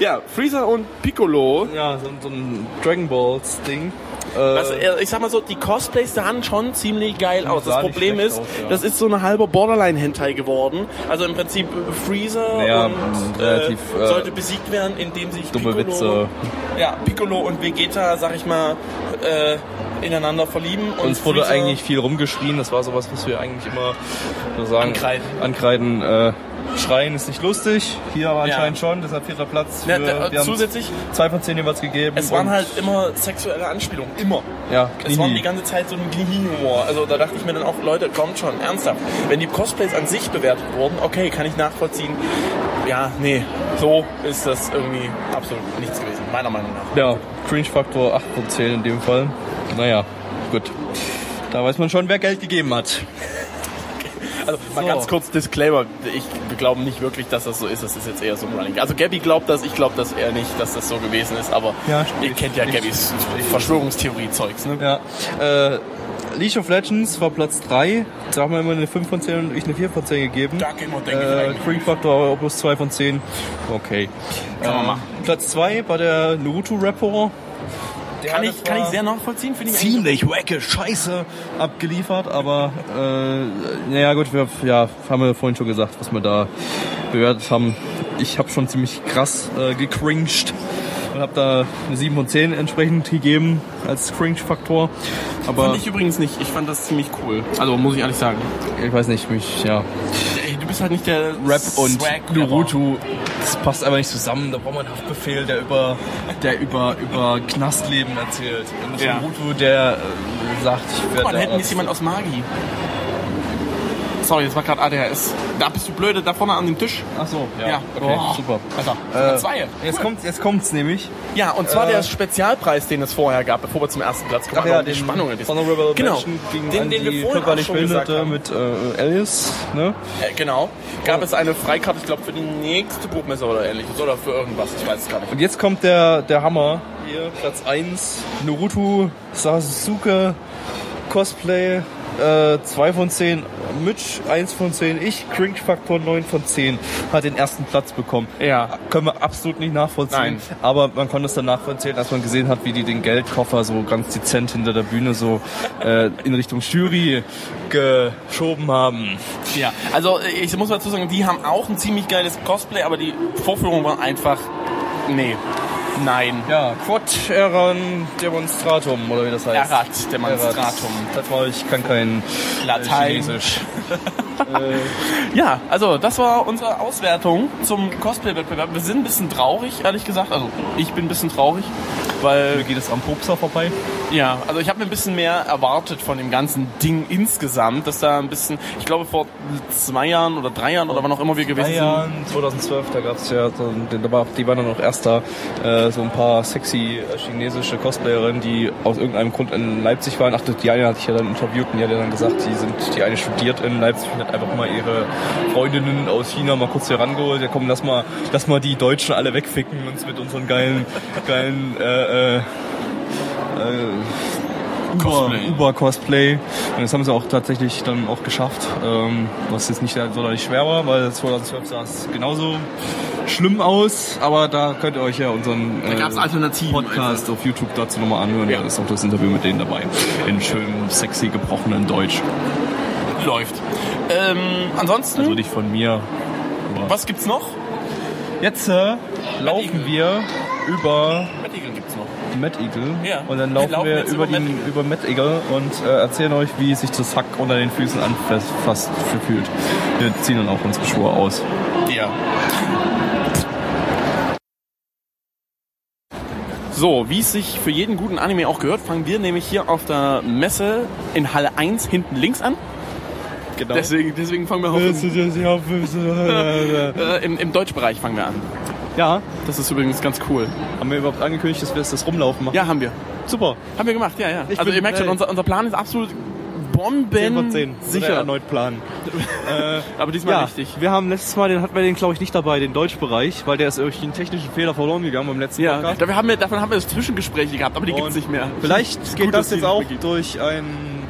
ja, Freezer und Piccolo.
ja, so, so ein Dragon Balls Ding.
Also, äh, ich sag mal so, die Cosplays sahen schon ziemlich geil aus. Das Problem ist,
aus, ja.
das ist so eine halbe Borderline-Hentai geworden. Also im Prinzip äh, Freezer
Ja,
und
und
äh,
relativ, äh,
sollte besiegt werden, indem sich
dumme
Piccolo,
Witze.
Ja, Piccolo und Vegeta, sag ich mal, äh, ineinander verlieben. Und
Uns wurde
Freezer-
eigentlich viel rumgeschrien. Das war sowas, was wir eigentlich immer sagen.
Ankreiden.
Ankreiden. Äh, Schreien ist nicht lustig. Hier aber
Ja.
anscheinend schon. Deshalb vierter Platz. Für,
Ja,
wir
zusätzlich,
zwei von zehn jeweils gegeben.
es waren halt immer sexuelle Anspielungen. Immer.
ja,
Es waren die ganze Zeit so ein Genie-Humor. Also da dachte ich mir dann auch, Leute, kommt schon, ernsthaft. Wenn die Cosplays an sich bewertet wurden, okay, kann ich nachvollziehen. Ja, nee, so ist das irgendwie absolut nichts gewesen, meiner Meinung nach.
Ja, Cringe-Faktor 8 von 10 in dem Fall. Naja, gut. Da weiß man schon, wer Geld gegeben hat.
Also mal
So.
ganz kurz Disclaimer, ich wir glauben nicht wirklich, dass das so ist. Das ist jetzt eher so ein Running. Also Gabby glaubt das, ich glaube das eher nicht, dass das so gewesen ist. Aber
Ja,
ihr kennt ja. Gabbys Verschwörungstheorie-Zeugs, ne?
Ja. Äh, League of Legends war Platz 3. Da haben wir immer eine 5 von 10 und ich eine 4 von 10 gegeben.
Da gehen wir, denke ich,
Äh,
eigentlich
Cringe-Faktor plus 2 von 10. Okay.
Kann man
Äh,
machen.
Platz 2 war der Naruto-Rapper.
Kann ich, kann ich sehr nachvollziehen, finde ich.
ziemlich wacke Scheiße abgeliefert, aber äh, naja gut, wir ja, haben wir vorhin schon gesagt, was wir da bewertet haben. Ich habe schon ziemlich krass äh, gecringed und habe da eine 7 von 10 entsprechend gegeben als Cringe-Faktor. Aber
Fand ich übrigens nicht. Ich fand das ziemlich cool. Also muss ich ehrlich sagen.
ich weiß nicht, mich, ja,
bist halt nicht der
Rap und. Naruto, das passt einfach nicht zusammen. Da braucht man einen Haftbefehl, der über, der über, über Knastleben erzählt. Und nicht
Ja.
Naruto, der äh, sagt, ich
Guck
werde
mal, da
Arzt.
ist jemand aus Magi. Sorry, das war gerade ADHS. Da bist du blöde, da vorne an dem Tisch.
Ach so, ja,
Ja.
okay,
Oh.
super.
Alter,
Äh,
zwei.
Jetzt
Cool.
kommt jetzt kommt's nämlich.
Ja, und zwar
äh,
der Spezialpreis, den es vorher gab, bevor wir zum ersten Platz kommen.
Ach ja,
die
den
Spannung.
Honorable
Genau.
Mention gegen
Den- den wir vorhin auch schon gesagt haben.
mit äh, Alice, ne?
Äh, genau. Gab es eine Freikarte, ich glaube, für die nächste Buchmesse oder ähnliches. Oder für irgendwas, ich weiß es gar nicht.
Und jetzt kommt der der Hammer hier Platz 1 Naruto Sasuke Cosplay äh, 2 von 10 Mitch 1 von 10 ich Cringe Faktor 9 von 10 hat den ersten Platz bekommen.
Ja.
Können wir absolut nicht nachvollziehen.
Nein.
Aber man konnte es dann nachvollziehen, als man gesehen hat, wie die den Geldkoffer so ganz dezent hinter der Bühne so äh, in Richtung Jury geschoben haben.
Ja, also ich muss dazu sagen, die haben auch ein ziemlich geiles Cosplay, aber die Vorführung war einfach. Nee. Nein.
Ja, Quod eran demonstratum, oder wie das heißt.
Erat demonstratum.
Das war, ich kann kein
Latein.
Chinesisch. *laughs*
Ja, also das war unsere Auswertung zum Cosplay-Wettbewerb. Wir sind ein bisschen traurig, ehrlich gesagt. Also ich bin ein bisschen traurig. Weil
geht es am Popser vorbei?
Ja, also ich habe mir ein bisschen mehr erwartet von dem ganzen Ding insgesamt, dass da ein bisschen, ich glaube vor zwei Jahren oder drei Jahren oder wann auch immer wir gewesen sind.
Jahren, 2012, da gab es ja, so, da war, die waren dann noch erst da, äh, so ein paar sexy äh, chinesische Cosplayerinnen, die aus irgendeinem Grund in Leipzig waren. Ach, die eine hatte ich ja dann interviewt und die hat ja dann gesagt, die sind, die eine studiert in Leipzig und hat einfach mal ihre Freundinnen aus China mal kurz hier rangeholt. Ja komm, lass mal, lass mal die Deutschen alle wegficken und uns mit unseren geilen, geilen, äh, äh, Uber,
Cosplay.
Uber. Und das haben sie auch tatsächlich dann auch geschafft. Ähm, was jetzt nicht sonderlich schwer war, weil 2012 sah es genauso schlimm aus. Aber da könnt ihr euch ja unseren
Alternativen
Podcast auf YouTube dazu nochmal anhören.
Ja.
Da ist auch das Interview mit denen dabei. In schönem, sexy, gebrochenen Deutsch.
Läuft. Ähm, ansonsten,
Also nicht von mir.
was gibt's noch?
Jetzt äh, laufen wir über
Mad Eagle Ja.
und dann
Wir
laufen
laufen
wir über,
über Mad
den, über Mad Eagle und äh, erzählen euch, wie sich das Hack unter den Füßen anfasst fühlt. Wir ziehen dann auch unsere Schuhe aus.
Ja. So, wie es sich für jeden guten Anime auch gehört, fangen wir nämlich hier auf der Messe in Halle 1 hinten links an.
Genau.
Deswegen, deswegen fangen wir auch im, *laughs* äh, im, im Deutschbereich fangen wir an.
Ja,
Das ist übrigens ganz cool.
haben wir überhaupt angekündigt, dass wir das Rumlaufen machen?
Ja, haben wir.
super.
Haben wir gemacht, ja, ja.
Ich
also ihr merkt schon, unser, unser Plan ist absolut
10
Bomben
von 10.
sicher.
erneut planen. *laughs* äh,
Aber diesmal
ja,
richtig.
wir haben letztes Mal, den hatten wir den glaube ich nicht dabei, den Deutschbereich, weil der ist irgendwie einen technischen Fehler verloren gegangen beim letzten
Ja,
Podcast.
dafür haben wir, davon haben wir Zwischengespräche gehabt, aber die gibt's
Und
nicht mehr.
Vielleicht *laughs* geht das jetzt auch
gibt.
durch einen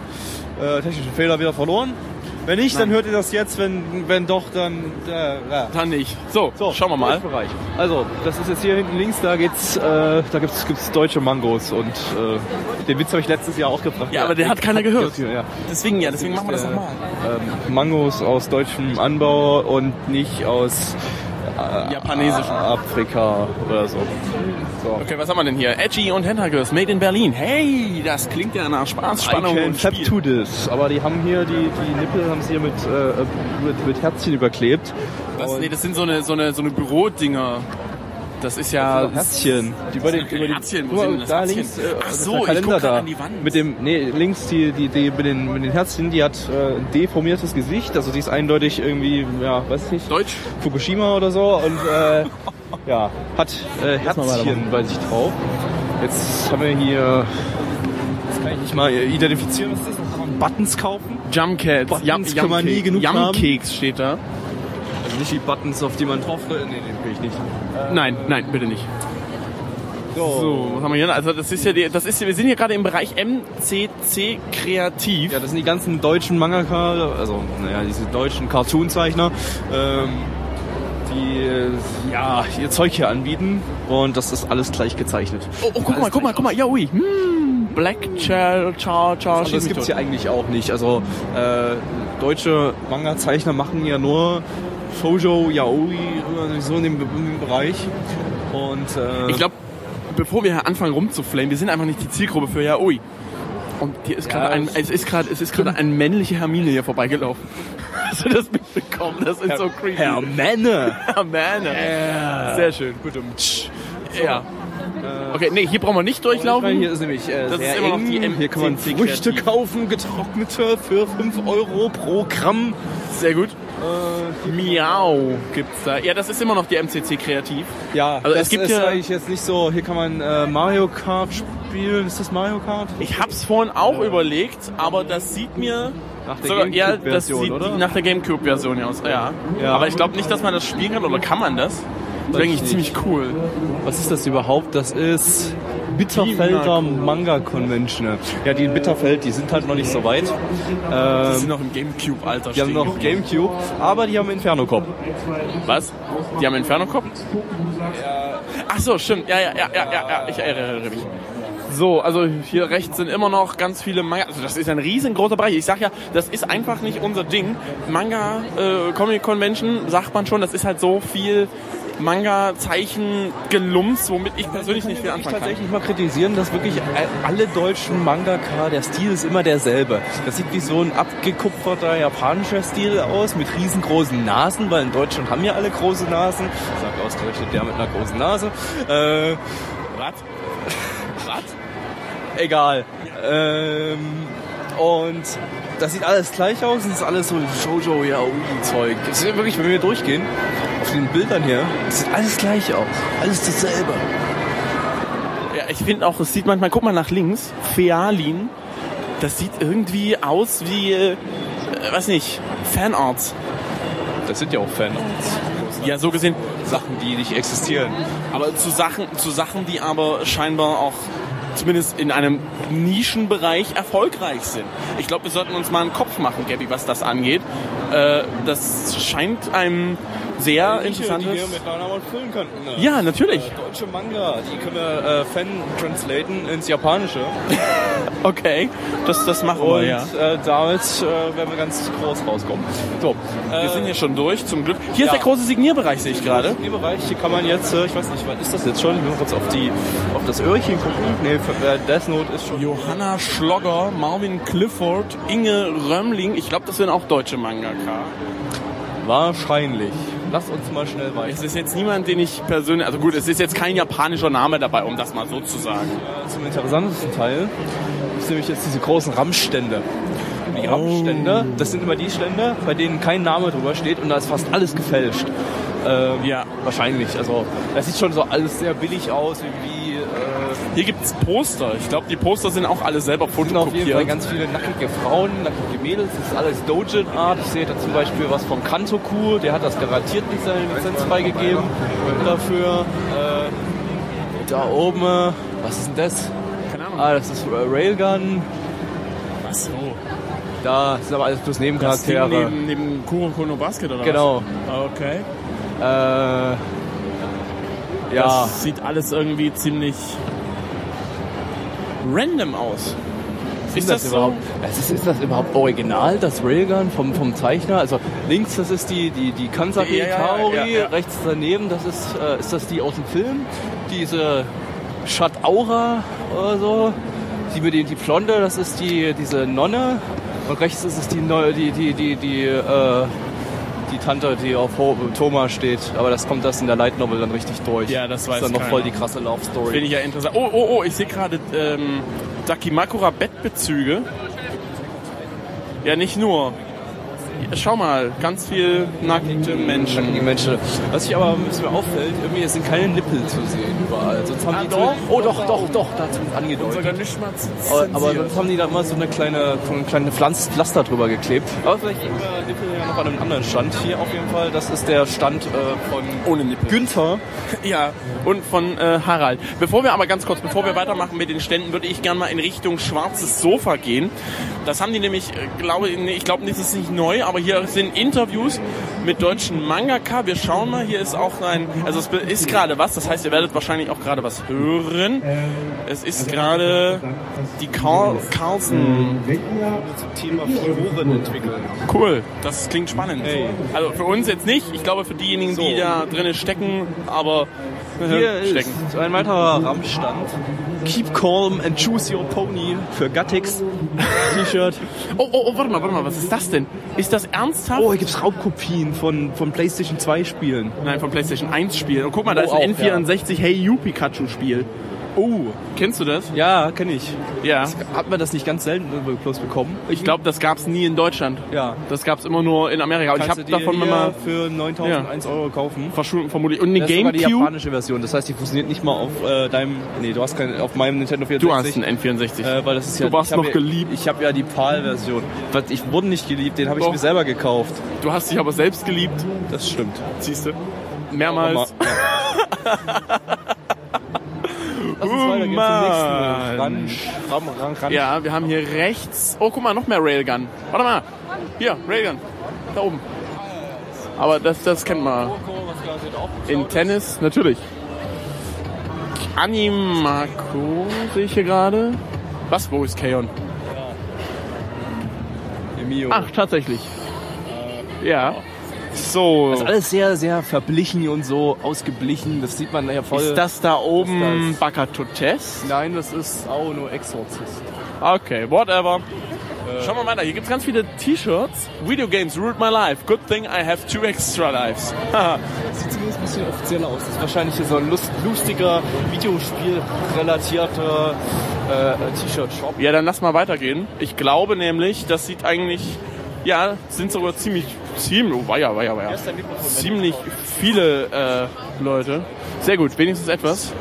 äh, technischen Fehler wieder verloren. Wenn nicht, dann hört ihr das jetzt. Wenn, wenn doch, dann. Äh, ja.
Dann nicht. So,
So,
schauen wir mal.
Also, das ist jetzt hier hinten links, da geht's, äh, da gibt's, gibt's deutsche Mangos und äh, den Witz habe ich letztes Jahr auch gebracht.
Ja, aber der hat keiner *laughs* gehört.
Ja.
Deswegen ja, deswegen machen wir das nochmal.
Ähm, Mangos aus deutschem Anbau und nicht aus äh,
Japanesischen.
Afrika oder so. so.
Okay, was haben wir denn hier? Edgy und Tentacles, made in Berlin. Hey, das klingt ja nach Spaß, Spannung
I
und Spiel.
to this. Aber die haben hier, die, die Nippel haben sie hier mit, äh, mit, mit Herzchen überklebt.
Das, nee, das sind so eine, so eine, so eine Bürodinger. Das ist ja...
Herzchen. Über den, über den,
Herzchen, wo
guck mal,
sind denn das
da
Herzchen?
links, äh,
Ach
ist
so,
der
ich
Kalender da.
an die Wand.
Mit dem, nee, links die, die, die mit den, mit den Herzchen, die hat äh, ein deformiertes Gesicht, also die ist eindeutig irgendwie, ja, weiß ich nicht,
Deutsch?
Fukushima oder so und äh, *laughs* ja, hat äh, Herzchen bei sich drauf. Jetzt haben wir hier, jetzt kann ich nicht mal identifizieren, was das ist. Buttons kaufen?
Jumpcats.
Buttons kann man nie genug haben.
Yumcakes steht da.
Nicht die Buttons, auf die man drauf Nee, nee, will ich nicht.
Nein, nein, bitte nicht. So, was haben wir hier? Also das ist ja die, das ist ja, wir sind hier gerade im Bereich MCC Kreativ.
Ja, das sind die ganzen deutschen Mangaka, also naja, diese deutschen Cartoon-Zeichner, ähm, die äh, ja ihr Zeug hier anbieten und das ist alles gleich gezeichnet.
Oh, oh, guck mal, guck mal, guck mal, ja, ui. Hm, Black Child, Ciao, Ciao,
Also das gibt's hier eigentlich auch nicht. Also äh, deutsche Manga-Zeichner machen ja nur Shoujo, Yaoi, äh, so in dem, in dem Bereich. Und äh,
Ich glaube, bevor wir anfangen rumzuflamen, wir sind einfach nicht die Zielgruppe für Yaoi. Und hier ist gerade ein, es ist gerade, es ist gerade ein männliche Hermine hier vorbeigelaufen. *laughs* Hast du das mitbekommen? Das ist so creepy.
Herr Männer.
Hermine. *laughs* Sehr schön. Ja. Okay, nee, hier brauchen wir nicht durchlaufen.
Hier ist nämlich äh,
Das
sehr
ist immer noch
eng.
die
Hier kann man Früchte kaufen, getrocknete für 5 Euro pro Gramm.
Sehr gut. Miau gibt's da. Ja, das ist immer noch die MCC Kreativ.
Ja,
Also
das
es gibt
ist
ja-
eigentlich jetzt nicht so, hier kann man äh, Mario Kart spielen. Ist das Mario Kart?
Ich hab's vorhin auch überlegt, aber das sieht mir
Nach der GameCube-Version,
sieht
oder?
nach der Gamecube-Version aus. Ja.
Ja.
Aber ich glaube nicht, dass man das spielen kann oder kann man das? Das ist eigentlich ziemlich cool.
Was ist das überhaupt? Das ist Bitterfelder Manga Convention. Ja, die in Bitterfeld, die sind halt noch nicht so weit.
Die
Ähm,
sind noch im Gamecube-Alter
die haben noch Gamecube, aber die haben Inferno Cop.
Was? Die haben Inferno Cop? Ach so, stimmt. Ja, ja, ja, ja, ja, ja. ich erinnere mich. So, also hier rechts sind immer noch ganz viele Manga. Also das ist ein riesengroßer Bereich. Ich sag ja, das ist einfach nicht unser Ding. Manga äh, Comic Convention sagt man schon, das ist halt so viel Manga Zeichen Gelumps, womit ich persönlich nicht viel
Ich
anfangen kann.
tatsächlich mal kritisieren, dass wirklich alle deutschen Mangaka, der Stil ist immer derselbe. Das sieht wie so ein abgekupferter japanischer Stil aus, mit riesengroßen Nasen, weil in Deutschland haben ja alle große Nasen. Sagt ausgerechnet der mit einer großen Nase. Äh,
Was? *laughs*
Egal. Ähm, und das sieht alles gleich aus. Das ist alles so Shoujo Yaoi-Zeug. Das ist wirklich, wenn wir durchgehen, auf den Bildern hier, das sieht alles gleich aus. Alles dasselbe.
Ja, ich finde auch, es sieht manchmal, guck mal nach links, Fealin, das sieht irgendwie aus wie, äh, weiß nicht, Fanarts.
Das sind ja auch Fanarts.
Ja, so gesehen,
Sachen, die nicht existieren.
aber zu Sachen, zu Sachen, die aber scheinbar auch zumindest in einem Nischenbereich erfolgreich sind. Ich glaube, wir sollten uns mal einen Kopf machen, Gabby, was das angeht. Äh, das scheint einem sehr interessantes...
die wir miteinander mal füllen könnten. Ne?
Ja, natürlich.
Deutsche Manga, die können wir äh, fan-translaten ins Japanische. *laughs*
Okay, das, das machen
Und
wir, ja.
äh, damit äh, werden wir ganz groß rauskommen. So, äh,
Wir sind hier schon durch, zum Glück. Hier ist
ja.
der große Signierbereich, sehe ich gerade.
Im Bereich, hier kann man jetzt, äh, ich weiß nicht, was ist das jetzt schon? Ich muss kurz auf, die, auf das Öhrchen gucken. Nee, äh, Death Note ist schon...
Johanna Schlogger, Marvin Clifford, Inge Römmling. Ich glaube, das sind auch deutsche Mangaka.
Wahrscheinlich. Lass uns mal schnell weiter.
Es ist jetzt niemand, den ich persönlich... Also gut, es ist jetzt kein japanischer Name dabei, um das mal so zu sagen.
Zum interessantesten Teil ist nämlich jetzt diese großen RAM-Stände. Die RAM-Stände, das sind immer die Stände, bei denen kein Name drüber steht und da ist fast alles gefälscht. Ähm,
Ja.
Wahrscheinlich. Also das sieht schon so alles sehr billig aus, wie
Hier gibt's Poster. Ich glaube, die Poster sind auch alle selber
sind auf jeden Fall
fotokopiert.
ganz viele nackige Frauen, nackige Mädels. Das ist alles Dojin-Art. Ich sehe da zum Beispiel was von Kantoku, der hat das garantiert nicht seine Lizenz freigegeben dafür. Äh, da oben, äh, was ist denn das?
Keine Ahnung.
Ah, das ist äh, Railgun.
Ach so.
Da sind aber alles bloß
Das
Nebencharaktere.
neben, neben Kuroko no Basket oder
Genau.
was? Okay.
Äh, ja,
Das sieht alles irgendwie ziemlich random aus. Ist das, so?
überhaupt? Es ist, ist das überhaupt original, das Railgun vom, vom Zeichner? Also links, das ist die, die, die Kansaki
Ja,
Kaori,
ja, ja.
rechts daneben, das ist, äh, ist das die aus dem Film? Diese Shat Aura oder so. Die mit den, die Blonde, das ist die, diese Nonne. Und rechts ist es die, die, die, die, die, äh, die Tante, die auf Ho Thomas steht. Aber das kommt das in der Light Novel dann richtig durch.
Ja, das weiß
ist dann noch
keiner.
voll die krasse Love Story.
Finde ich ja interessant. Oh, oh, oh, ich sehe gerade ähm, Dakimakura Bettbezüge. Ja, nicht nur. Schau mal, ganz viel nackte Menschen.
Die Menschen. Was sich aber was mir auffällt, irgendwie es sind keine Nippel zu sehen überall. Sonst haben
Ah,
die
doch?
oh doch, doch, doch, da hat es angedeutet.
Sogar nicht mal
Aber, aber sonst haben die da immer so eine kleine, so ein kleines Pflanz Pflaster drüber geklebt. Aber vielleicht kriegen wir Nippel ja noch an einem anderen Stand. Hier auf jeden Fall, das ist der Stand äh, von
Ohne Nippel.
Günther. *laughs*
Ja, und von äh, Harald. Bevor wir aber ganz kurz, bevor wir weitermachen mit den Ständen, würde ich gerne mal in Richtung schwarzes Sofa gehen. Das haben die nämlich, äh, glaube ich glaube, das ist nicht neu, aber hier sind Interviews mit deutschen Mangaka. Wir schauen mal, hier ist auch ein, also es ist gerade was, das heißt, ihr werdet wahrscheinlich auch gerade was hören. Es ist gerade die Carl Carlsen.
Zum Thema Figuren entwickeln.
Cool, das klingt spannend. Also für uns jetzt nicht, ich glaube für diejenigen, die da drinnen stecken, aber
Hier *laughs*
stecken.
ist ein weiterer RAM-Stand. Keep calm and choose your pony für Gattix T-Shirt. *laughs*
Oh, oh, oh, warte mal, warte mal, was ist das denn? Ist das ernsthaft?
Oh, hier gibt's Raubkopien von, von PlayStation 2 Spielen.
Nein, vom PlayStation 1 Spiel. Und guck mal, da
Oh,
ist ein
auch,
N64 Hey You Pikachu Spiel. Oh, kennst du das?
Ja, kenne ich.
Ja.
Hat man das nicht ganz selten bloß bekommen?
Ich glaube, das gab's nie in Deutschland.
Ja.
Das gab's immer nur in Amerika. Und ich
Kannst
habe davon
hier
mal
für 9001 Euro kaufen.
verschwunden vermutlich. Und eine
Das ist sogar die
Gamecube.
japanische Version. Das heißt, die funktioniert nicht mal auf äh, deinem. Nee, du hast kein, auf meinem Nintendo 64.
Du hast einen N64.
Äh, weil das ist
Du
ja,
warst noch
ja,
geliebt.
Ich habe ja die PAL-Version. Ich wurde nicht geliebt, den habe ich
Doch.
mir selber gekauft.
Du hast dich aber selbst geliebt.
Das stimmt.
Siehst du? Mehrmals. *laughs*
Lass uns weitergehen zum nächsten. Ran, ran, ran, ran.
Ja, wir haben hier rechts. Oh, guck mal, noch mehr Railgun. Warte mal. Hier, Railgun. Da oben. Aber das, das kennt man. In Tennis, natürlich. Animako sehe ich hier gerade. Was? Wo ist Kaon?
Mio.
Ach, tatsächlich. Ja. So.
Das ist alles sehr, sehr verblichen und so ausgeblichen. Das sieht man ja voll.
Ist das da oben
das-
Bakatotes?
Nein, das ist auch nur Exorzist.
Okay, whatever. Schauen wir weiter. Hier gibt's ganz viele T-Shirts. Video Games ruled my life. Good thing I have two extra lives.
Sieht zumindest ein bisschen offizieller aus. Das ist wahrscheinlich hier so ein lust, lustiger, Videospiel-relatierter äh, T-Shirt-Shop.
ja, dann lass mal weitergehen. Ich glaube nämlich, das sieht eigentlich, ja, sind sogar ziemlich, ziemlich, oh, weia, weia, weia. Ziemlich viele äh, Leute. Sehr gut, wenigstens etwas.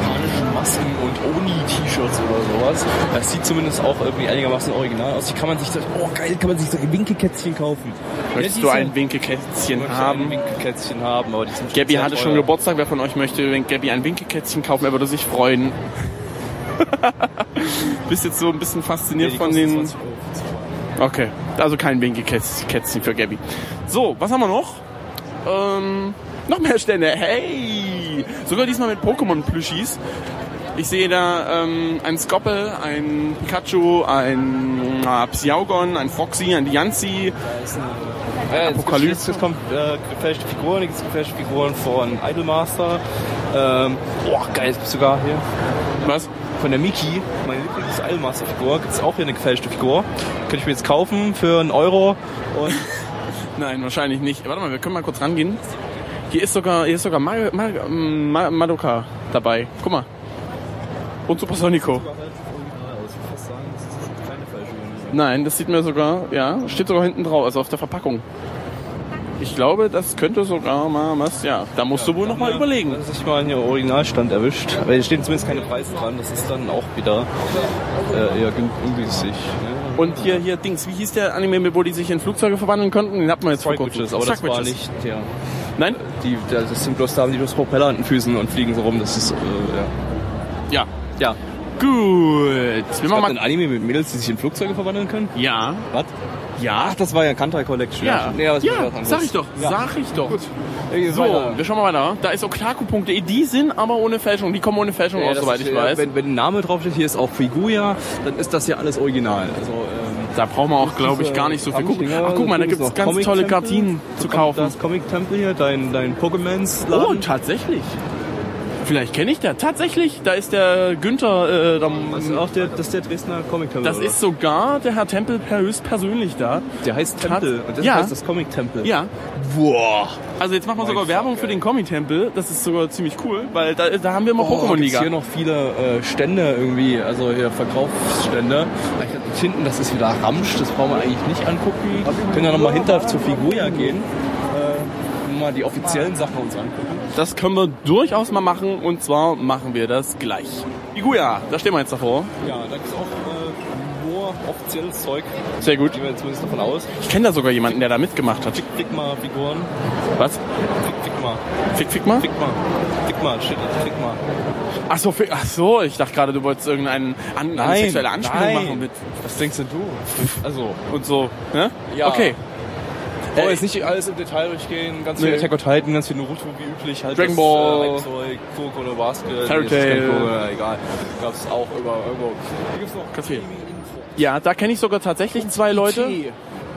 japanische Masken und Oni-T-Shirts oder sowas. Das sieht zumindest auch irgendwie einigermaßen original aus. Die kann man sich, so, oh geil, kann man sich so Winkelkätzchen kaufen.
Möchtest
Ja,
du ein Winkelkätzchen haben?
ein Winkelkätzchen haben, aber die sind
Gabby hatte schon. Geburtstag. Wer von euch möchte, wenn Gabby ein Winkelkätzchen kaufen, er würde sich freuen. *laughs* Bist jetzt so ein bisschen fasziniert
die
von den...
20 Euro.
Okay, also kein Winkelkätzchen für Gabby. So, was haben wir noch? Ähm, noch mehr Stände. Hey! Sogar diesmal mit Pokémon-Plüschis. Ich sehe da ähm, ein Skoppel, ein Pikachu, ein äh, Psyaugon, ein Foxy, ein Diancie.
Ja, jetzt
Apokalypse.
Jetzt kommt äh, gefälschte Figuren, jetzt gefälschte Figuren von Idolmaster. Ähm, boah, geil, jetzt gibt's sogar hier
Was?
Von der Miki, meine Lieblings-Idolmaster-Figur, gibt's auch hier eine gefälschte Figur. Könnte ich mir jetzt kaufen für einen Euro *laughs*
Nein, wahrscheinlich nicht. Warte mal, wir können mal kurz rangehen. Hier ist sogar, hier ist sogar Mar Mar Mar Madoka dabei. Guck mal. Und Supersonico. Nein, das sieht mir sogar, ja, steht sogar hinten drauf, also auf der Verpackung. Ich glaube, das könnte sogar mal was, ja, da musst du wohl noch mal überlegen.
Dass ich mal hier Originalstand erwischt. Aber hier stehen zumindest keine Preise dran, das ist dann auch wieder äh, eher gün- ungünstig. Ne?
Und hier, hier, Dings, wie hieß der Anime, wo die sich in Flugzeuge verwandeln konnten? Den hatten wir jetzt vor kurzem.
Aber das war nicht der.
Nein?
Die, das sind bloß, da haben die bloß Propeller an den Füßen und fliegen so rum. Das ist, äh, ja.
Ja.
Ja.
Gut. Wir
Es
machen mal.
ein Anime mit Mädels, die sich in Flugzeuge verwandeln können?
Ja.
Was?
Ja.
Das war ja Kantai Collection.
Ja, ja
anderes.
sag ich doch,
Ja.
sag ich doch.
Ey,
So,
weiter.
wir schauen mal weiter. Da ist oklaku.de, die sind aber ohne Fälschung, die kommen ohne Fälschung
Ja,
raus, soweit
ist,
ich
ja,
weiß.
Wenn, wenn ein Name draufsteht, hier ist auch Figuya, dann ist das ja alles original. Also, ähm,
da brauchen wir auch, glaube ich, gar nicht so viel gucken. Ach, guck mal, da gibt's
noch
ganz tolle. Kartinen zu kaufen.
Das Comic-Tempel hier, dein, dein Pokémons
Oh, tatsächlich. Vielleicht kenne ich der. Tatsächlich, da ist der Günther, äh, da,
Das ist auch der, das ist der Dresdner Comic-Tempel.
das
oder?
ist sogar der Herr Tempel per höchstpersönlich da.
der heißt Tempel und das
Ja.
heißt das Comic-Tempel.
Ja.
Boah.
Also jetzt machen wir sogar Werbung für den Comi-Tempel. Das ist sogar ziemlich cool, weil da, da haben wir immer
Oh, gibt's
Pokémon-Liga.
hier noch viele äh, Stände irgendwie, also hier Verkaufsstände. Da hinten, das ist wieder Ramsch, das brauchen wir eigentlich nicht angucken. Wir können ja nochmal hinter zur Figuya gehen. Äh, mal die offiziellen Sachen uns angucken.
Das können wir durchaus mal machen und zwar machen wir das gleich. Iguya, da stehen wir jetzt davor.
Ja, da gibt es auch äh, nur offizielles Zeug.
Sehr gut.
Gehen wir jetzt zumindest davon aus.
Ich kenne da sogar jemanden, der da mitgemacht hat.
Figma-Figuren.
Was?
Fick, Figma.
Fick, fick mal?
Figma. Figma, shit, Figma.
Ach so, fick, ach so, ich dachte gerade, du wolltest irgendeine an, sexuelle Anspielung
nein.
machen mit
Was denkst denn du? Also,
und so. Ne?
Ja.
Okay.
Wollen
Äh,
jetzt nicht alles im Detail durchgehen. Ganz
Nee.
viel Attack on Titan, ganz viel Naruto wie üblich. Halt
Dragon
das,
Ball.
Äh, Hypezeug, Kuroko no Basket.
Fairy
das
Tail.
Äh, egal. Gab's auch über irgendwo. Hier gibt's noch
Ganz viel. Ja, da kenne ich sogar tatsächlich zwei Leute.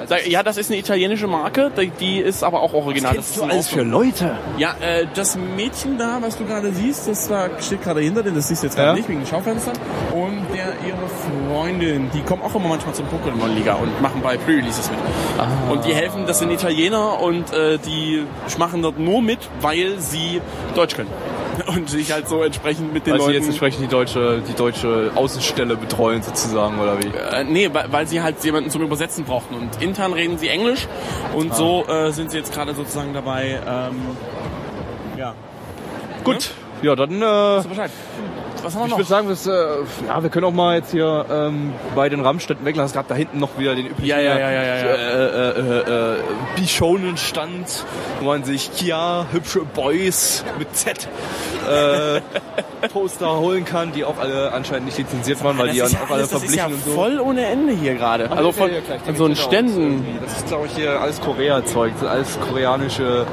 Da, ja, das ist eine italienische Marke, die, ist aber auch original. Das ist ein Ausdruck.
Leute?
Ja, äh, das Mädchen da, was du gerade siehst, das war, steht gerade hinter dir, das siehst du jetzt gerade
Ja.
nicht wegen den Schaufenstern. Und der, ihre Freundin, die kommen auch immer manchmal zum Pokémon-Liga und machen bei Pre-Releases mit. Und die helfen, das sind Italiener und äh, die machen dort nur mit, weil sie Deutsch können. Und sich halt so entsprechend mit den
Also
Leuten...
jetzt entsprechend die deutsche, die deutsche Außenstelle betreuen sozusagen, oder wie?
Äh, nee, weil, weil sie halt jemanden zum Übersetzen brauchten. Und intern reden sie Englisch und so äh, sind sie jetzt gerade sozusagen dabei. Ähm, ja.
Gut. Ja, dann, äh.
Was haben wir
ich würde sagen, das, äh, ja, wir können auch mal jetzt hier ähm, bei den Rammstätten weglassen. Es gab da hinten noch wieder den üblichen
Ja, ja, ja, ja, ja, ja.
Äh, äh, äh, äh, Bishonen-Stand, wo man sich Kia, hübsche Boys mit Z äh, *laughs* Poster holen kann, die auch alle anscheinend nicht lizenziert waren, weil die ja
das ist
auch
ja,
alle
alles, das ist
verblichen
ja
und so.
voll ohne Ende hier gerade. Also von,
Ja, ja,
von so einen Ständen.
Das ist, glaube ich, hier alles Korea-Zeug, das ist alles koreanische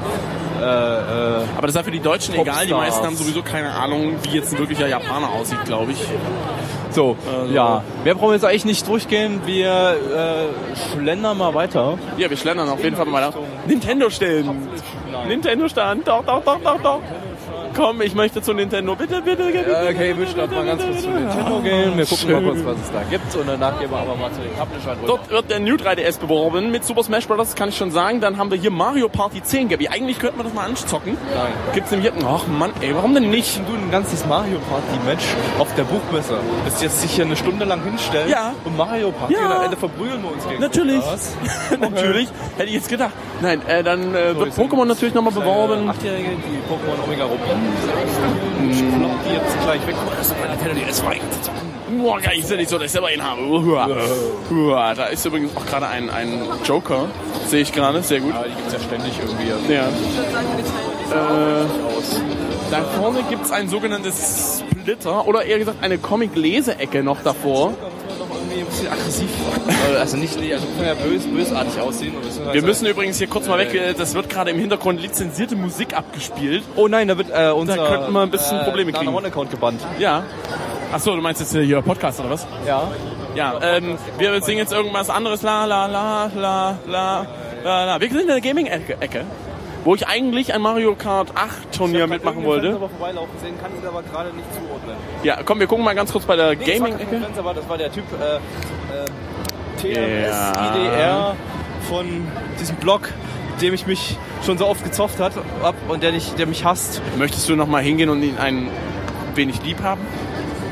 äh, äh,
Aber das ist ja für die Deutschen egal. Die
Popstars.
meisten haben sowieso keine Ahnung, wie jetzt ein wirklicher Japaner aussieht, glaube ich.
So,
Also-
ja. Wir brauchen jetzt eigentlich nicht durchgehen. Wir äh, schlendern mal weiter.
Ja, wir schlendern auf jeden Fall mal weiter. Nintendo stellen. Nintendo stand. Doch, doch, doch, doch, doch. Komm, ich möchte zu Nintendo. Bitte, bitte, bitte.
Ja, okay, wir starten mal ganz kurz zu Nintendo gehen. Wir gucken mal kurz, was es da gibt. Und danach gehen wir aber mal zu den Publishern rüber.
Dort wird der New 3DS beworben mit Super Smash Bros. kann ich schon sagen. Dann haben wir hier Mario Party 10, Gabi. Eigentlich könnten wir das mal anzocken.
Nein.
Gibt's nämlich hier... Ach Mann, ey, warum denn nicht?
du ein ganzes Mario Party Match auf der Buchmesse. Das jetzt sich hier eine Stunde lang hinstellen
Ja.
und Mario Party
Ja.
und am Ende verbrühen wir uns gegen
Natürlich.
Was? *laughs*
natürlich. Hätte ich jetzt gedacht. Nein, äh, dann äh, wird Pokémon natürlich nochmal beworben.
Achtjährige, die Pokémon Omega Rubin spielen. Flop die jetzt gleich weg. Mal, das ist.
Boah, geil, ist ja nicht so, dass ich selber einen habe. Uah. Uah, da ist übrigens auch gerade ein, ein Joker. Sehe ich gerade, sehr gut.
Ja, die gibt's ja ständig irgendwie.
Ja. Äh, da vorne gibt es ein sogenanntes Splitter oder eher gesagt eine Comic-Leseecke noch davor.
Irgendwie ein bisschen aggressiv. also nicht, also kann ja bös, bösartig aussehen.
Wir müssen übrigens hier kurz mal weg, äh, das wird gerade im Hintergrund lizenzierte Musik abgespielt.
Oh nein, da wird äh, unser
könnten wir ein bisschen Probleme kriegen.
Account gebannt.
Ja. Achso, du meinst jetzt hier Podcast oder was?
Ja.
Ja, ähm, wir singen jetzt irgendwas anderes. La la la la la la la. Wir sind in der Gaming-Ecke, wo ich eigentlich ein Mario Kart 8 Turnier mitmachen wollte.
aber vorbeilaufen sehen, kann ihn aber gerade nicht zuordnen.
Ja, komm, wir gucken mal ganz kurz bei der
Nee, das war keine
Gaming-Ecke.
Konkurrenz, aber das war der Typ äh, äh, TMS
Ja.
IDR von diesem Blog, dem ich mich schon so oft gezofft hat, hab und der, dich, der mich hasst.
Möchtest du noch mal hingehen und ihn ein wenig lieb haben?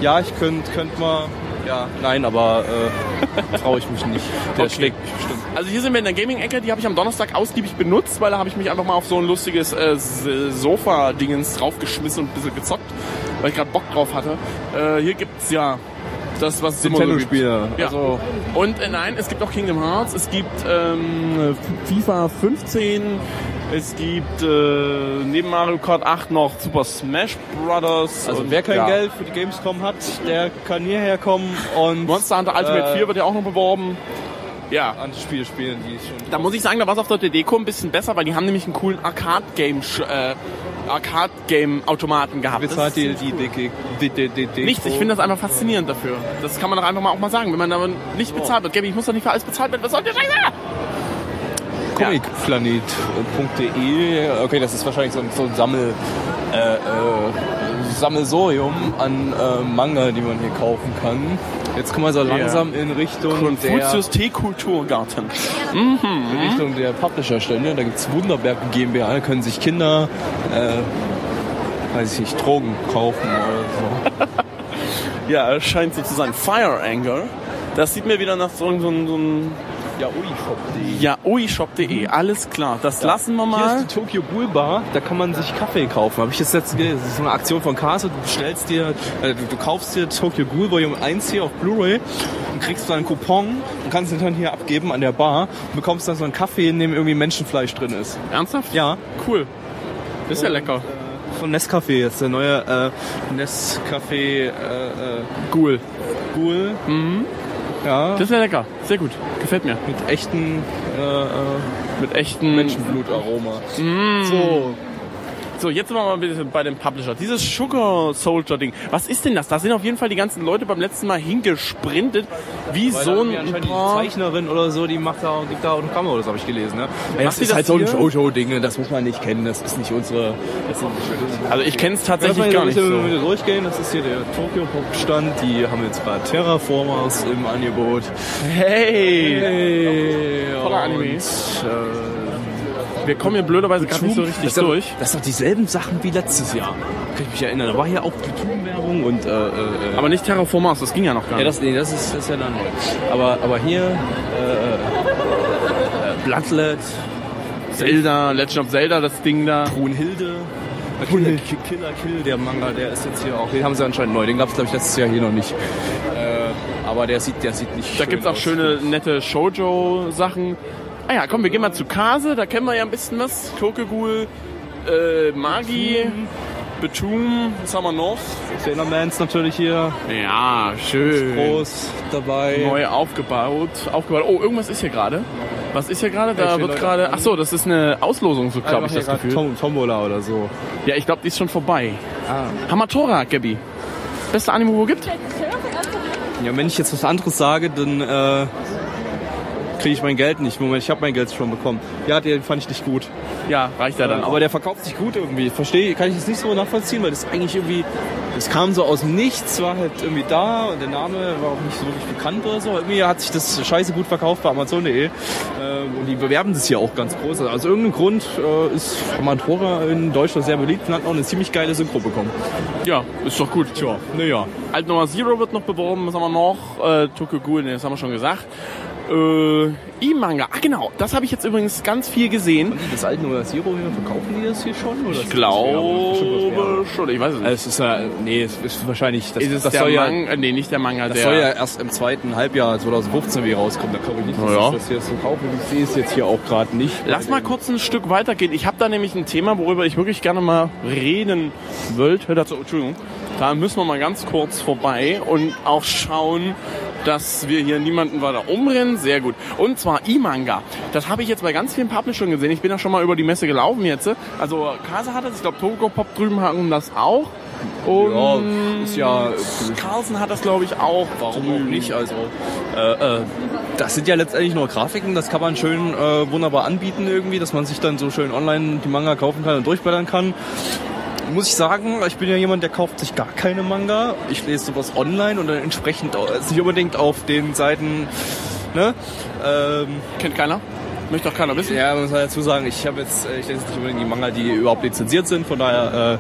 Ja, ich könnte könnt mal. Ja, nein, aber äh, *laughs* traue ich mich nicht. Der
Okay.
schlägt mich bestimmt.
Also hier sind wir in der Gaming-Ecke, die habe ich am Donnerstag ausgiebig benutzt, weil da habe ich mich einfach mal auf so ein lustiges äh, Sofa-Dingens draufgeschmissen und ein bisschen gezockt, weil ich gerade Bock drauf hatte. Äh, hier gibt's ja das, was es immer so gibt. Ja.
Also,
Und äh, nein, es gibt auch Kingdom Hearts, es gibt ähm, FIFA 15, es gibt äh, neben Mario Kart 8 noch Super Smash Brothers.
also
und,
wer kein
ja.
Geld für die Gamescom hat, der kann hierher kommen und
Monster Hunter Ultimate
Äh,
4 wird ja auch noch beworben. Ja,
andere Spiele spielen, die schon.
Da muss ich sagen, da war es auf der Deko ein bisschen besser, weil die haben nämlich einen coolen Arcade-Game, äh, Arcade-Game-Automaten gehabt.
bezahlt die, die, die, die, die, die, die
Nichts, ich finde das einfach faszinierend dafür. Das kann man doch einfach mal auch mal sagen, wenn man aber nicht bezahlt wird. Gaby, ich muss doch nicht für alles bezahlt werden. Was soll der Scheiße?
Comicplanet.de. Okay, das ist wahrscheinlich so ein, so ein Sammel, äh, äh, Sammelsorium an äh, Manga, die man hier kaufen kann. Jetzt kommen wir so langsam in Richtung
Konfuzius T-Kulturgarten.
der, in Richtung der Publisher-Stände. Da gibt's Wunderberg GmbH, da können sich Kinder, äh, weiß ich nicht, Drogen kaufen oder so. *laughs*
Ja, es scheint so zu sein. Fire Anger. Das sieht mir wieder nach so, so, so einem
Ja, Ui-Shop.de.
ja, uishop.de. Alles klar, das lassen wir mal.
Hier ist die Tokyo Bull Bar, da kann man sich Kaffee kaufen. Habe ich jetzt letztens gesehen. Das ist so eine Aktion von Kase. Du bestellst dir, äh, du, du kaufst dir Tokyo Ghoul Volume 1 hier auf Blu-ray und kriegst dann einen Coupon und kannst ihn dann hier abgeben an der Bar und bekommst dann so einen Kaffee, in dem irgendwie Menschenfleisch drin ist.
Ernsthaft?
Ja,
Cool. Ist ja lecker.
von Nescafé jetzt der neue äh, Nescafé äh, äh,
Cool.
Ghoul. Ja,
Das ist ja lecker. Sehr gut. Gefällt mir.
mit echten äh, äh,
Mit echten
Menschenblutaroma. So,
So, jetzt sind wir mal ein bisschen bei dem Publisher. Dieses Sugar Soldier Ding. Was ist denn das? Da sind auf jeden Fall die ganzen Leute beim letzten Mal hingesprintet. Wie
Weil
so ein paar...
die Zeichnerin oder so, die macht da, gibt da Autogramme, oder das habe ich gelesen. Ne?
Macht
das ist
das
halt so ein? Jojo-Ding, das muss man nicht kennen, das ist nicht unsere... Das sind
Also ich kenne es
mal
tatsächlich
hier
gar nicht so.
wieder durchgehen, das ist hier der Tokyo Pop Stand, die haben jetzt gerade Terraformers im Angebot.
Hey!
Hey,
Toller
und,
Anime.
Äh,
Wir kommen hier blöderweise gerade nicht so richtig
das sind-
durch.
Das sind doch dieselben Sachen wie letztes Jahr. Kann ich mich erinnern. Da war hier auch die Werbung und äh, äh, äh,
Aber nicht Terraformers, das ging ja noch gar
Ja,
nicht.
das, nee, das ist, das ist ja dann neu. Aber, aber hier äh, äh, Bloodlet,
Zelda, Legend of Zelda, das Ding da.
Brunhilde, Killer, Killer Kill, der Manga, der ist jetzt hier auch. Den haben sie anscheinend neu. Den gab es glaube ich letztes Jahr hier noch nicht. Äh, aber der sieht, der sieht nicht.
Da
schön
gibt's auch schöne, nette Shoujo-Sachen. Ah ja, komm, wir gehen mal zu Kase, da kennen wir ja ein bisschen was. Tokyo äh, Magi, Betum, was haben wir noch?
Sailor Mans natürlich hier.
Ja, schön.
Groß dabei.
Neu aufgebaut. aufgebaut. Oh, irgendwas ist hier gerade. Was ist hier gerade? Da
Welche
wird gerade. Ach so, das ist eine Auslosung, so glaube ich das Gefühl.
Tom, Tombola oder so.
Ja, ich glaube, die ist schon vorbei.
Ah.
Hamatora, Gabi. Beste Anime, wo gibt?
Ja, wenn ich jetzt was anderes sage, dann äh, kriege ich mein Geld nicht. Moment, ich habe mein Geld schon bekommen. Ja, den fand ich nicht gut.
Ja, reicht ja dann.
Aber der verkauft sich gut irgendwie. Verstehe, kann ich das nicht so nachvollziehen, weil das eigentlich irgendwie, das kam so aus dem Nichts, war halt irgendwie da und der Name war auch nicht so wirklich bekannt oder so. Irgendwie hat sich das scheiße gut verkauft bei Amazon.de äh, und die bewerben das hier auch ganz groß. Also aus irgendeinem Grund äh, ist Amatora in Deutschland sehr beliebt und hat auch eine ziemlich geile Synchro bekommen.
ja, ist doch gut.
Tja, naja.
Alt Nummer Zero wird noch beworben, was haben wir noch? Äh, Tokyo Ghoul, das haben wir schon gesagt. Äh, E-Manga, ah genau, das habe ich jetzt übrigens ganz viel gesehen.
Das alte oder Zero hier, verkaufen die das hier schon? Oder
Ich glaube schon, ich weiß es nicht.
Es ist ja, nee, es ist wahrscheinlich, das,
ist es
das
der
soll ja,
Manga? Nee, nicht der Manga,
das
der...
soll ja erst im zweiten Halbjahr 2015 wieder rauskommen. Da glaube ich nicht, dass
Ja.
ich das hier so kaufe. Ich sehe es jetzt hier auch gerade nicht.
Lass mal kurz ein Stück weitergehen. Ich habe da nämlich ein Thema, worüber ich wirklich gerne mal reden wollte. Dazu, Entschuldigung. Da müssen wir mal ganz kurz vorbei und auch schauen, dass wir hier niemanden weiter umrennen. Sehr gut. Und zwar E-Manga. Das habe ich jetzt bei ganz vielen Publishern gesehen. Ich bin ja schon mal über die Messe gelaufen jetzt. Also Kase hat das, ich glaube Togo Pop drüben haben das auch. Und
Ja, ist ja,
Carlsen hat das glaube ich auch.
Warum auch nicht? Also, äh, äh, das sind ja letztendlich nur Grafiken, das kann man schön äh, wunderbar anbieten irgendwie, dass man sich dann so schön online die Manga kaufen kann und durchblättern kann. Muss ich sagen, ich bin ja jemand, der kauft sich gar keine Manga. Ich lese sowas online und dann entsprechend auch- ist nicht unbedingt auf den Seiten, ne? Ähm,
Kennt keiner? Möchte doch keiner wissen.
ja, man muss halt dazu sagen, ich habe jetzt, ich lese nicht unbedingt die Manga, die überhaupt lizenziert sind, von daher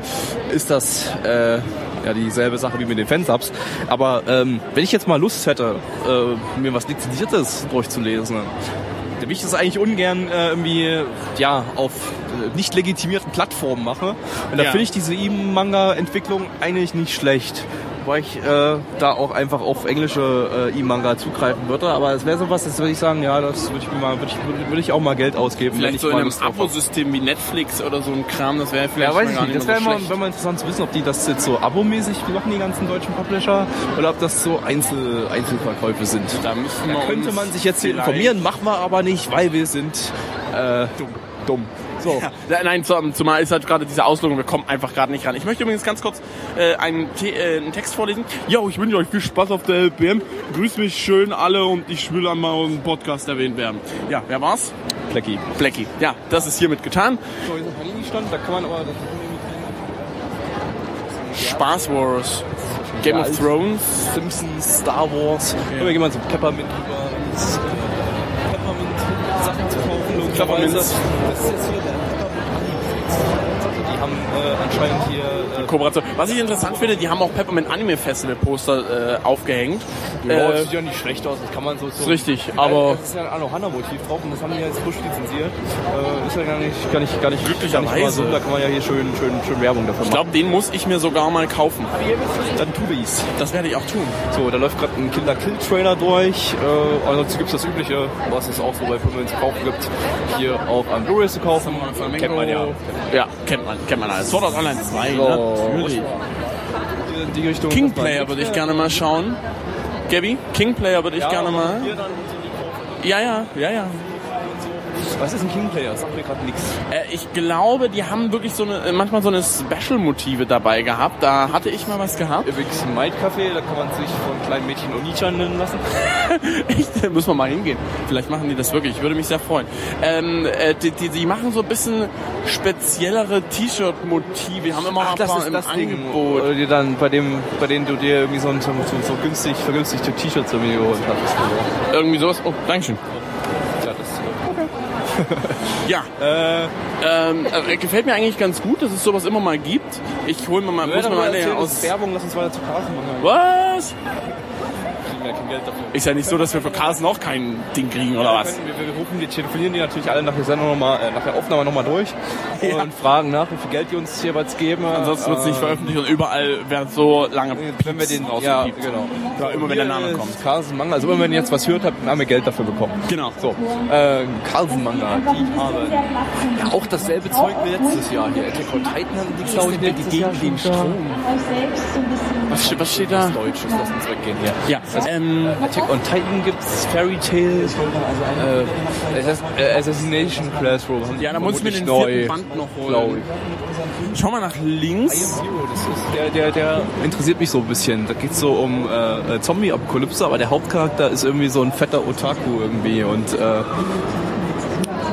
äh, ist das äh, ja dieselbe Sache wie mit den Fansubs. Aber ähm, wenn ich jetzt mal Lust hätte, äh, mir was Lizenziertes durchzulesen, ich das eigentlich ungern äh, irgendwie ja auf äh, nicht legitimierten Plattformen mache. Und da
Ja.
finde ich diese E-Manga-Entwicklung eigentlich nicht schlecht. Weil ich äh, da auch einfach auf englische äh, E-Manga zugreifen würde. Aber es wäre sowas, das würde ich sagen, ja, das würde ich mal, würde ich, würde ich auch mal Geld ausgeben. wenn
Vielleicht
ich
so in einem. Abosystem wie Netflix oder so ein Kram, das wäre vielleicht
Ja, weiß ich
gar
nicht. Das wäre
so
mal, wär mal interessant zu wissen, ob die das jetzt so abomäßig machen, die ganzen deutschen Publisher, oder ob das so Einzel Einzelverkäufe sind.
Da
Da könnte man sich jetzt hier informieren, machen wir aber nicht, weil wir sind äh, dumm. dumm. So.
Ja, nein, zum- zumal ist halt gerade diese Auslösung, wir kommen einfach gerade nicht ran. Ich möchte übrigens ganz kurz äh, einen, äh, einen Text vorlesen.
Jo, ich wünsche euch viel Spaß auf der LPM. Grüßt mich schön alle und ich will einmal im Podcast erwähnt werden.
Ja, wer war's?
Plecki.
Blackie. Ja, das ist hiermit getan.
So, hier ist ein Panini-Stand, da kann man aber...
Spaß Wars. Game
Ja,
of. Thrones.
Simpsons, Star Wars. Oder gehen wir zu Peppermint rüber. Peppermint-Sachen zu haben äh, anscheinend hier... Äh,
Kooperation. Was ich interessant finde, die haben auch Peppermint Anime Festival Poster äh, aufgehängt.
Ja,
Äh,
das sieht ja nicht schlecht aus, das kann man so... so
ist richtig, aber-
Es ist ja ein Anohana-Motiv drauf und das haben die jetzt frisch lizenziert. Äh, ist ja gar nicht, gar nicht, gar nicht so. Da kann man ja hier schön, schön, schön Werbung dafür
ich
machen.
glaube, den muss ich mir sogar mal kaufen.
Dann tu dies.
Das werde ich auch tun.
So, da läuft gerade ein Killer Kill Trailer durch. Äh, ansonsten gibt es das Übliche, was es auch so bei Filmen zu kaufen gibt. Hier auch an Blu-ray zu kaufen. Kennt man ja.
Ja, kennt man, kennt man alles. Sword Art Online 2,
So.
natürlich.
Die Richtung.
King Player würde ich gerne mal schauen. Gabby, King Player würde ich
Ja,
gerne mal. Ja, ja, ja, ja.
Was ist ein King Player? Sagt mir gerade nichts.
Äh, ich glaube, die haben wirklich so eine, äh, manchmal so eine Special-Motive dabei gehabt. Da hatte ich mal was gehabt.
Übrigens ein Might Café, da kann man sich von kleinen Mädchen Onichan nennen lassen. *laughs*
Echt? Da müssen wir mal hingehen. Vielleicht machen die das wirklich. Ich würde mich sehr freuen. Ähm, äh, die, die, die machen so ein bisschen speziellere T-Shirt-Motive. Die haben immer mal ein paar im Angebot.
Oder dir dann, bei dem, bei denen du dir irgendwie so, ein, so, so, günstig, vergünstigte T-Shirts irgendwie geholt hast.
Irgendwie sowas. Oh, Dankeschön. *laughs*
Ja,
Ja. Ähm, äh, gefällt mir eigentlich ganz gut, dass es sowas immer mal gibt. Ich hole mir mal, muss mir mal eine aus.
Werbung, lass uns weiter zu Carsten machen.
Was?
Kriegen wir kein Geld dafür.
Ist ja nicht so, dass wir für Carsten auch kein Ding kriegen, oder was?
Wir, wir, wir rufen die, telefonieren die natürlich alle nach der Sendung nochmal, äh, nach der Aufnahme nochmal durch *laughs* und fragen nach, wie viel Geld die uns jeweils geben.
Ansonsten wird es nicht
Äh,
veröffentlicht und überall wird so lange
Wenn wir den
ja,
ja, genau.
Ja, immer wenn der Name kommt.
Carlsen Manga, also immer wenn ihr jetzt was hört, habt, haben wir Geld dafür bekommen.
Genau.
So, äh, Carlsen Manga, die haben ja auch dasselbe Zeug wie letztes Jahr hier. Attack on Titan hatten die, glaube ich, letztes Jahr schon da.
Was, steht- was steht da?
Deutsches, lass uns weggehen hier.
Ja,
Das
Ähm,
Attack on Titan gibt's, Fairy Tail, äh, äh, Assassination Classroom.
ja, da muss ich mir den
vermutlich
vierten
neu,
Band noch holen.
ich.
Schau mal nach links.
Ist der, der, der interessiert mich so ein bisschen. Da geht's so um äh, Zombie-Apokalypse, aber der Hauptcharakter ist irgendwie so ein fetter Otaku irgendwie und äh,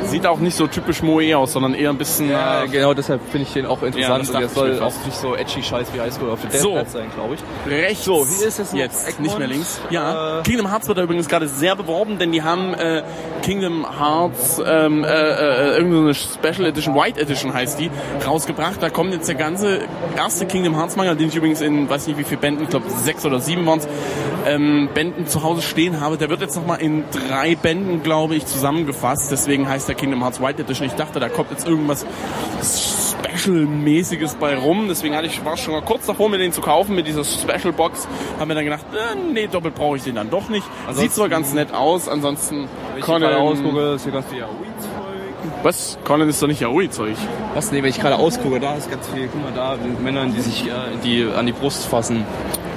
Sieht auch nicht so typisch Moe aus, sondern eher ein bisschen...
ja,
äh,
genau deshalb finde ich den auch
Ja,
interessant
das
und der soll auch nicht so edgy Scheiß wie High School of the Dead
So.
sein, glaube ich.
Rechts.
So, hier ist jetzt noch
jetzt
Egmont.
nicht mehr links. Ja.
Äh,
Kingdom Hearts wird da übrigens gerade sehr beworben, denn die haben äh, Kingdom Hearts ähm, äh, äh, irgendeine Special Edition, White Edition heißt die, rausgebracht. Da kommt jetzt der ganze erste Kingdom Hearts Manga, den ich übrigens in, weiß nicht wie viele Bänden, ich glaube sechs oder sieben waren ähm, Bänden zu Hause stehen habe. Der wird jetzt nochmal in drei Bänden, glaube ich, zusammengefasst. Deswegen heißt der Kingdom Hearts White Edition. Ich dachte, da kommt jetzt irgendwas Special-mäßiges bei rum. Deswegen hatte ich, war schon mal kurz davor, mir den zu kaufen mit dieser Special Box. Haben mir dann gedacht, äh, nee, doppelt brauche ich den dann doch nicht. Sieht zwar ganz nett aus, ansonsten
Wenn ich gerade
Conan,
ausgucke, ist hier ganz viel Yaoi-Zeug.
was? Conan ist doch nicht Yaoi-Zeug.
Was? Nee, wenn ich gerade ausgucke, da ist ganz viel. Guck mal da, mit Männern, die sich äh, die, an die Brust fassen.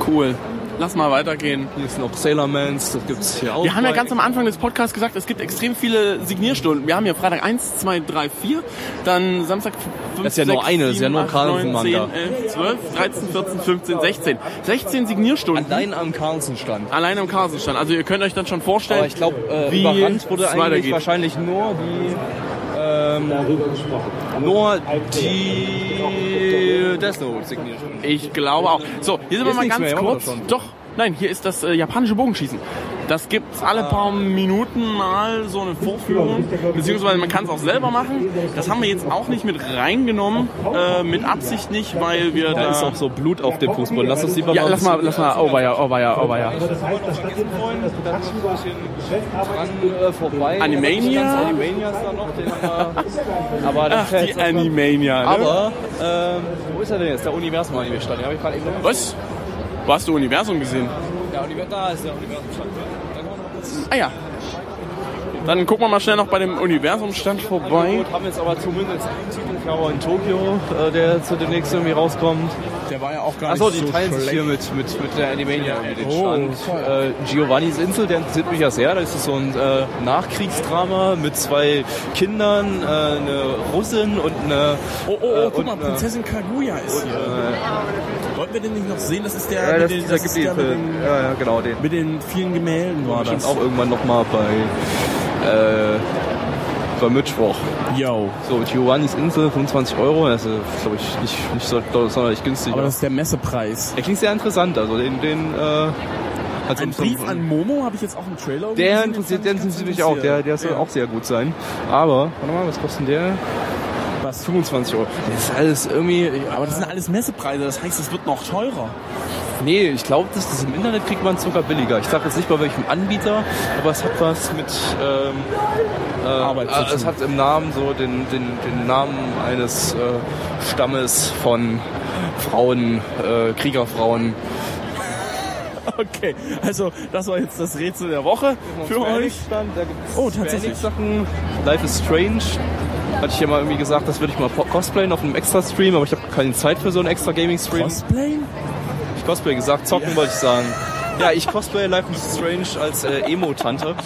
Cool. Lass mal weitergehen.
Hier sind noch Sailor Mans, das gibt's hier auch.
Wir haben ja ganz am Anfang des Podcasts gesagt, es gibt extrem viele Signierstunden. Wir haben hier Freitag 1, 2, 3, 4, dann Samstag 5,
Das ist ja nur
6,
eine, das ist
7,
ja nur
8,
Carlsen
9, 10,
Manga.
11, 12, 13, 14, 15, 16. 16 Signierstunden.
Allein am Carlsen stand.
Allein am Carlsenstand. Also ihr könnt euch dann schon vorstellen,
Aber ich glaube, äh,
wie
überrannt wurde
es
eigentlich
weitergeht.
wahrscheinlich nur die ähm, nur die Death Note Signature.
Ich glaube auch. So, hier sind wir mal ganz kurz. Doch, nein, hier ist das äh, japanische Bogenschießen. Das gibt's alle paar Minuten mal so eine Vorführung, beziehungsweise man kann es auch selber machen. Das haben wir jetzt auch nicht mit reingenommen, äh, mit Absicht nicht, weil wir da...
Da ist auch so Blut auf dem Fußboden. Lass uns lieber
ja,
mal
lass mal, lass mal, oh weia, oh weia, oh weia. Animania?
Ganz Animania ist da noch, den haben wir, aber das
Ach, die Animania, ne?
Aber, ähm, wo ist er denn jetzt? Der Universum Anime stand. Den habe ich gerade eben noch.
Was? Wo hast du Universum gesehen?
Universum, da ist der Universum stand. Da kommen wir noch kurz.
Ah ja. Dann gucken wir mal schnell noch bei dem Universumstand vorbei.
Gut, haben jetzt aber zumindest einen Titel, ich glaube in Tokio, äh, der zu demnächst irgendwie rauskommt.
Der war ja auch gar
Achso, die teilen sich hier mit, mit, mit der Animania irgendwie den
Oh,
Stand. Äh, Giovannis Insel, der interessiert mich ja sehr. Das ist so ein äh, Nachkriegsdrama mit zwei Kindern, äh, eine Russin und eine...
Oh, oh, oh,
äh,
guck
und
mal, Prinzessin Kaguya ist hier. Wollten wir den nicht noch sehen? Das ist der
Ja,
mit
das,
den,
das
ist der mit den,
Ja, ja, genau, den.
mit den vielen Gemälden war das.
auch irgendwann nochmal bei, äh, bei Mittwoch.
Yo.
So, Giovannis Insel, 25 Euro. Das ist, glaube ich, nicht, nicht so sonderlich günstig.
Aber das ist der Messepreis.
der klingt sehr interessant. Also den, den äh, also
Ein Brief an Momo habe ich jetzt auch im Trailer
Der interessiert,
den
der interessiert mich auch. Der, der soll
Ja.
auch sehr gut sein. Aber, warte mal, was kostet denn der?
Was?
25 Euro. Das ist alles irgendwie.
Aber das sind alles Messepreise, das heißt, es wird noch teurer.
Nee, ich glaube, das, das im Internet kriegt man sogar billiger. Ich sage jetzt nicht bei welchem Anbieter, aber es hat was mit. Ähm, äh,
Arbeit zu
äh, es hat im Namen so den, den, den Namen eines äh, Stammes von Frauen, äh, Kriegerfrauen. *laughs*
Okay, also das war jetzt das Rätsel der Woche für euch.
Stand,
Oh, tatsächlich.
Sachen. Life is Strange. Hatte ich ja mal irgendwie gesagt, das würde ich mal cosplayen auf einem extra Stream, aber ich habe keine Zeit für so einen extra Gaming Stream.
Cosplay?
Ich cosplay gesagt, zocken wollte ich sagen. Ja, ich cosplay Life is Strange als äh, Emo-Tante.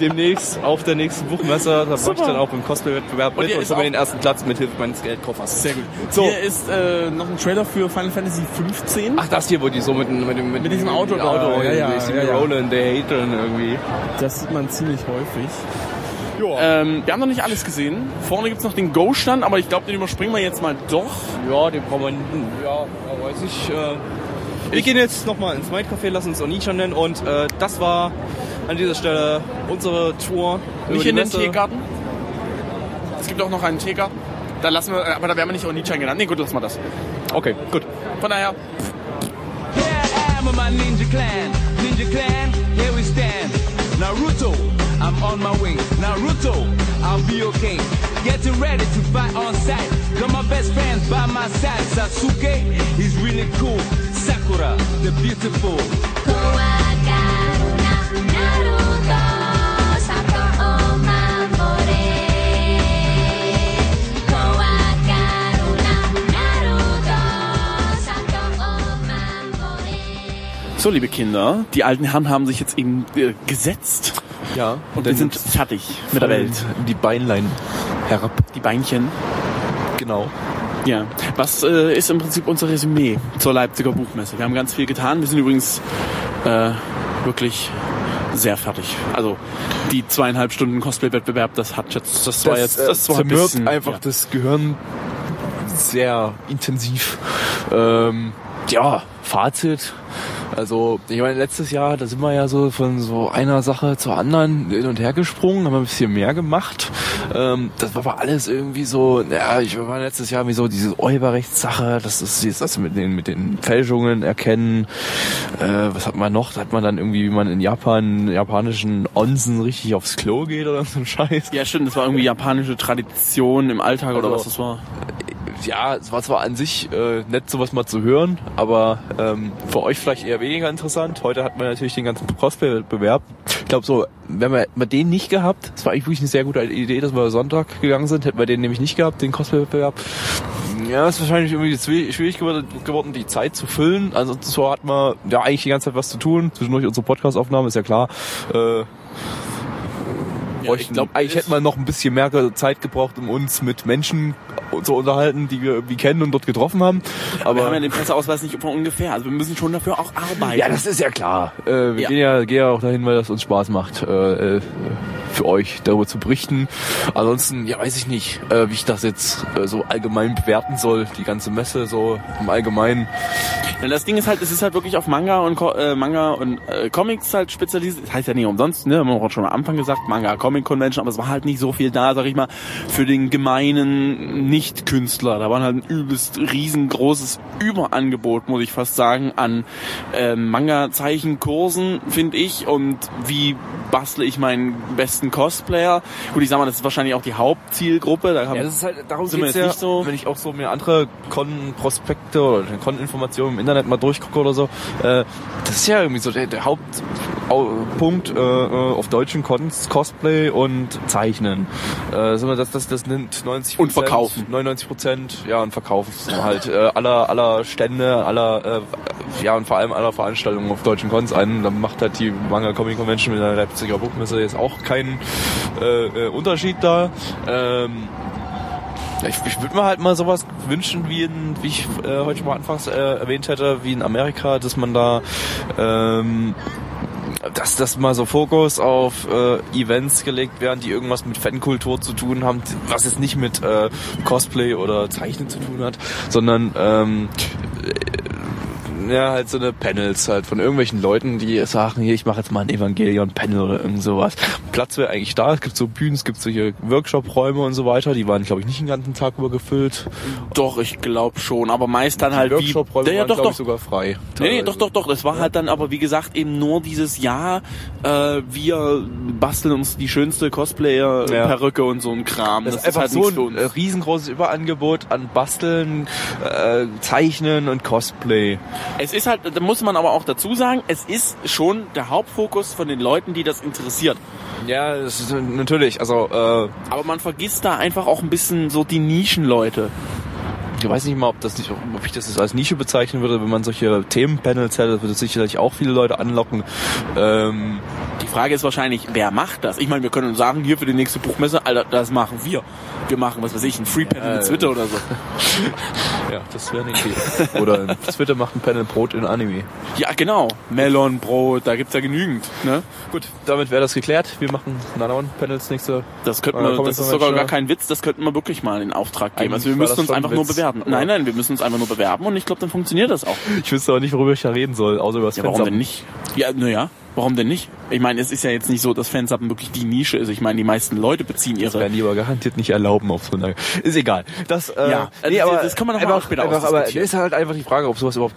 Demnächst auf der nächsten Buchmesse, da mache ich dann auch im Cosplay-Wettbewerb mit und habe den ersten Platz mit Hilfe meines Geldkoffers.
Sehr gut.
So.
Hier ist äh, noch ein Trailer für Final Fantasy 15.
Ach, das hier, wo die so mit, dem- mit, dem-
Mit diesem Auto
mit Auto,
ja, ja,
die
ja, ja.
Roland, der Hater irgendwie.
Das sieht man ziemlich häufig. Ähm, wir haben noch nicht alles gesehen. Vorne gibt's noch den Go-Stand, aber ich glaube, den überspringen wir jetzt mal doch.
Ja, den brauchen wir, ja, ja, weiß ich. Äh, wir gehen jetzt nochmal ins Might Café, lassen uns Onichan nennen und äh, das war an dieser Stelle unsere Tour. über
Nicht in den. Teegarten. Es gibt auch noch einen Teegarten. Da lassen wir, aber da werden wir nicht Onichan genannt. Nee, gut, lassen wir das.
Okay, gut.
Von daher,
Here I am with my ninja clan. Ninja clan. Naruto, On my way. Naruto, I'll be okay. Getting ready to fight on sight. Got my best friends by my side. Sasuke, he's really cool. Sakura, the beautiful.
So, liebe Kinder, die alten Herren haben sich jetzt eben äh, gesetzt.
Ja.
Und wir sind fertig mit der Welt.
Die Beinlein herab.
Die Beinchen.
Genau.
Ja. Was äh, ist im Prinzip unser Resümee zur Leipziger Buchmesse? Wir haben ganz viel getan. Wir sind übrigens äh, wirklich sehr fertig. Also die zweieinhalb Stunden Cosplay-Wettbewerb, das hat jetzt, das, war jetzt, das war ein bisschen,
einfach
ja.
das Gehirn sehr intensiv. Ähm, ja, Fazit. Also, ich meine, letztes Jahr, da sind wir ja so von so einer Sache zur anderen hin und her gesprungen, haben ein bisschen mehr gemacht. Ähm, das war aber alles irgendwie so, ja, ich war letztes Jahr wie so diese Urheberrechtssache, das ist dieses, das mit den, mit den Fälschungen erkennen. Äh, was hat man noch? Da hat man dann irgendwie, wie man in Japan, japanischen Onsen richtig aufs Klo geht oder so ein Scheiß.
Ja, stimmt, das war irgendwie japanische Tradition im Alltag oder
Also,
was das war.
Ja, es war zwar an sich äh, nett, sowas mal zu hören, aber ähm, für euch vielleicht eher weniger interessant. Heute hat man natürlich den ganzen Cosplay-Wettbewerb. Ich glaube so, wenn wir, wir den nicht gehabt, es war eigentlich wirklich eine sehr gute Idee, dass wir Sonntag gegangen sind, hätten wir den nämlich nicht gehabt, den Cosplay-Wettbewerb. Ja, ist wahrscheinlich irgendwie schwierig geworden, die Zeit zu füllen. Also so hat man ja eigentlich die ganze Zeit was zu tun. Zwischendurch unsere Podcast-Aufnahme, ist ja klar. Äh, bräuchten-
ich glaub,
eigentlich hätte man noch ein bisschen mehr Zeit gebraucht, um uns mit Menschen zu unterhalten, die wir irgendwie kennen und dort getroffen haben.
Aber wir haben ja den Presseausweis nicht von ungefähr. Also wir müssen schon dafür auch arbeiten.
ja, das ist ja klar. Äh, wir
Ja.
gehen ja, gehen ja auch dahin, weil das uns Spaß macht, äh, äh, für euch darüber zu berichten. Ansonsten, ja, weiß ich nicht, äh, wie ich das jetzt äh, so allgemein bewerten soll, die ganze Messe so im Allgemeinen.
Ja, das Ding ist halt, es ist halt wirklich auf Manga und Co äh, Manga und äh, Comics halt spezialisiert. Das heißt ja nicht umsonst, ne? Haben wir auch schon am Anfang gesagt, Manga Comic Convention, aber es war halt nicht so viel da, sag ich mal, für den gemeinen Nicht-Künstler. Da war halt ein übelst riesengroßes Überangebot, muss ich fast sagen, an äh, Manga-Zeichenkursen, finde ich. Und wie bastle ich meinen besten Cosplayer? Gut, ich sag mal, das ist wahrscheinlich auch die Hauptzielgruppe. Da haben
Ja, das ist halt, darum
sind wir
geht's
jetzt
ja,
nicht so.
wenn ich auch so mir andere Con-Prospekte oder Con-Informationen im Internet mal durchgucke oder so, äh, das ist ja irgendwie so der, der Hauptpunkt äh, äh, auf deutschen Cons, Cosplay und Zeichnen. Äh, sagen wir, das, das, das nimmt 90
Und verkaufen.
99 Prozent, ja, und verkaufen halt äh, aller, aller Stände, aller, äh, ja, und vor allem aller Veranstaltungen auf deutschen Cons ein. Da macht halt die Manga Comic Convention mit der Leipziger Buchmesse jetzt auch keinen äh, äh, Unterschied da. Ähm, ich, ich würde mir halt mal sowas wünschen, wie, in, wie ich äh, heute mal anfangs äh, erwähnt hätte, wie in Amerika, dass man da ähm, dass das mal so Fokus auf äh, Events gelegt werden, die irgendwas mit Fankultur zu tun haben, was jetzt nicht mit äh, Cosplay oder Zeichnen zu tun hat, sondern ähm, äh, ja, halt so eine Panels halt von irgendwelchen Leuten, die sagen, hier, ich mache jetzt mal ein Evangelion-Panel oder irgend sowas. Platz wäre eigentlich da, es gibt so Bühnen, es gibt solche Workshop-Räume und so weiter, die waren, glaube ich, nicht den ganzen Tag über gefüllt.
Doch, ich glaube schon, aber meist dann halt wie...
Workshop-Räume
ja,
waren,
doch,
glaube
doch.
ich, sogar frei.
Nee, nee, doch, doch, doch. Das war halt dann aber, wie gesagt, eben nur dieses Jahr, äh, wir basteln uns die schönste Cosplayer-Perücke und so ein Kram.
Das, ist einfach
halt
so ein riesengroßes Überangebot an Basteln, äh, Zeichnen und Cosplay.
Es ist halt, da muss man aber auch dazu sagen, es ist schon der Hauptfokus von den Leuten, die das interessiert.
Ja, das ist natürlich, also äh,
Aber man vergisst da einfach auch ein bisschen so die Nischenleute.
ich weiß nicht mal, ob das nicht, ob ich das als Nische bezeichnen würde, wenn man solche Themenpanels hätte, würde es sicherlich auch viele Leute anlocken. Ähm,
Die Frage ist wahrscheinlich, wer macht das? Ich meine, wir können sagen, hier für die nächste Buchmesse, Alter, das machen wir. Wir machen, was weiß ich, ein Free-Panel
Äh,
mit Twitter oder so. *laughs*
ja, das wäre eine Idee. Oder Twitter macht ein Panel Brot in Anime.
Ja, genau. Melon, Brot, da gibt's ja genügend. Ne?
Gut, damit wäre das geklärt. Wir machen anderen Panels nächste.
Das könnten
Äh,
wir,
Comic
das ist sogar gar kein Witz, das könnten wir wirklich mal in Auftrag geben.
Eigentlich
Also wir müssen uns
schon ein
einfach nur bewerben.
Ja.
Nein, nein, wir müssen uns einfach nur bewerben und ich glaube, dann funktioniert das auch.
Ich wüsste aber nicht, worüber ich da reden soll, außer über das
Ja, warum
Fenster.
denn nicht? Ja, naja, warum denn nicht? Ich meine, es ist ja jetzt nicht so, dass Fansappen wirklich die Nische ist. Ich meine, die meisten Leute beziehen
Das
ihre...
werden die aber garantiert nicht erlauben auf so einer. Ist egal. Das, äh,
Ja, also das- das kann man noch mal
einfach,
auch später
einfach, Aber ist halt einfach die Frage, ob sowas überhaupt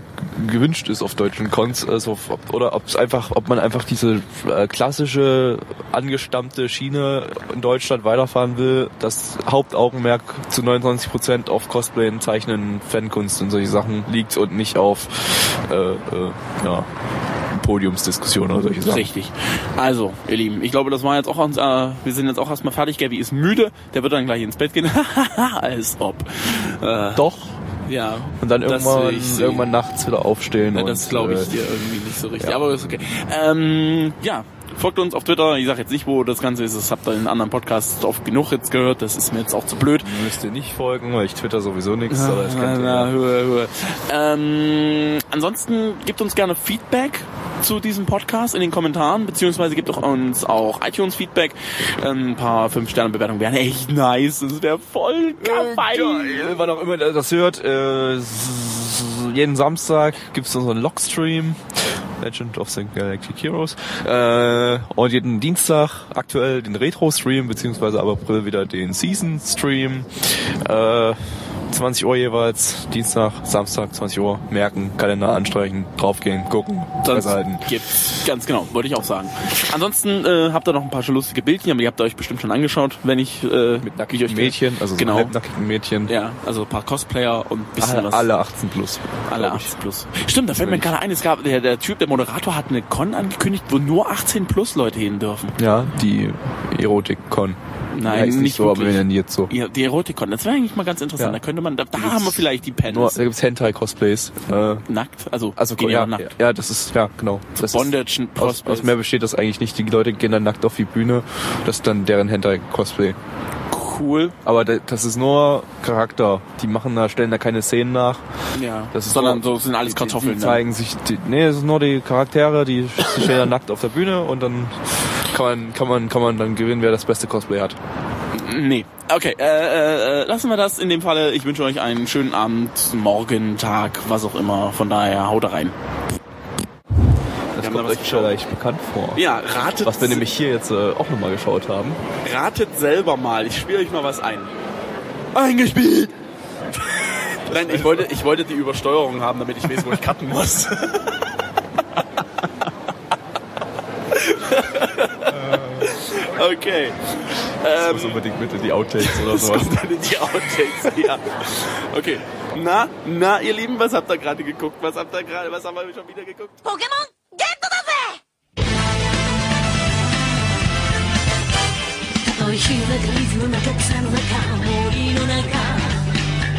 gewünscht ist auf deutschen Cons, also, ob, oder ob es einfach, ob man einfach diese äh, klassische angestammte Schiene in Deutschland weiterfahren will, das Hauptaugenmerk zu 99 Prozent auf Cosplay, Zeichnen, Fankunst und solche Sachen liegt und nicht auf äh, äh, ja, Podiumsdiskussionen oder solche Sachen.
Richtig. Also, ihr Lieben, ich glaube, das war jetzt auch unser, wir sind jetzt auch erstmal fertig. Gabby ist müde, der wird dann gleich ins Bett gehen. *laughs* Als ob. Äh,
Doch,
Ja.
Und dann irgendwann,
ich
irgendwann nachts wieder aufstehen.
Ja,
und,
das glaube ich
äh,
dir irgendwie nicht so richtig.
ja.
Aber ist okay. Ähm, ja, folgt uns auf Twitter. Ich sage jetzt nicht, wo das Ganze ist. Das habt ihr in anderen Podcasts oft genug jetzt gehört. Das ist mir jetzt auch zu blöd.
Müsst ihr nicht folgen, weil ich twitter sowieso nichts. aber das
Na, na. Höhe, Höhe. Ähm, ansonsten gebt uns gerne Feedback zu diesem Podcast in den Kommentaren, beziehungsweise gebt auch uns auch iTunes-Feedback. Ähm, Ein paar 5-Sterne-Bewertungen wären echt nice. Das wäre voll geil.
Geil. Wann auch immer ihr das hört, äh, jeden Samstag gibt's unseren Logstream. Legend of the Galactic Heroes. Äh, und jeden Dienstag aktuell den Retro-Stream, beziehungsweise ab April wieder den Season-Stream. Äh, 20 Uhr jeweils, Dienstag, Samstag, 20 Uhr. Merken, Kalender anstreichen, draufgehen, gucken, festhalten.
gibt's, ganz genau, wollte ich auch sagen. Ansonsten äh, habt ihr noch ein paar schon lustige Bildchen, aber die habt ihr euch bestimmt schon angeschaut, wenn ich äh,
Mit
ich euch
nackigen Mädchen, also so
genau.
halbnackigen Mädchen.
Ja, also ein paar Cosplayer und ein bisschen
Alle,
was.
alle 18 plus.
Alle
glaub ich.
18 plus. Stimmt, da fällt mir gerade ein, es gab der, der Typ, der Moderator hat eine Con angekündigt, wo nur 18 plus Leute hin dürfen.
Ja, die Erotik-Con.
Nein,
heißt
nicht
so, aber
wirklich.
wir nennen die jetzt so.
Ja, die Erotikon, das wäre eigentlich mal ganz interessant.
Ja.
Da könnte man, da, da haben wir vielleicht die
Nur,
Panels.
da gibt's Hentai-Cosplays. Äh,
nackt, also,
also
gehen
ja,
nackt.
ja, das ist, ja, genau. Das
Bondage
ist, aus, aus mehr besteht das eigentlich nicht. Die Leute gehen dann nackt auf die Bühne. Das ist dann deren Hentai-Cosplay.
Cool.
Aber da- das ist nur Charakter. Die machen da, stellen da keine Szenen nach.
Ja.
Das ist
Sondern
nur-
so sind alles Kartoffeln.
Die, die zeigen sich, die, nee, es sind nur die Charaktere, die, die stehen dann nackt auf der Bühne und dann kann man, kann man, kann man dann gewinnen, wer das beste Cosplay hat.
Nee. Okay, äh, äh, lassen wir das in dem Falle. Ich wünsche euch einen schönen Abend, Morgen, Tag, was auch immer. Von daher, haut rein.
Das
da
kommt
was
euch vielleicht bekannt vor.
Ja, ratet,
Was wir nämlich hier jetzt äh, auch nochmal geschaut haben.
ratet selber mal. Ich spiele euch mal was ein. Eingespielt! *laughs* Nein, ich wollte, ich wollte die Übersteuerung haben, damit ich weiß, wo ich cutten muss. *laughs* *laughs* okay. Ähm,
muss unbedingt bitte die Outtakes oder
das
sowas.
kommt dann in die Outtakes, *laughs* ja. Okay. Na, na, ihr Lieben, was habt ihr gerade geguckt? Was habt ihr gerade, was haben wir schon wieder geguckt?
ポケモンゲットだぜたとえ火の中水の中草の中森の中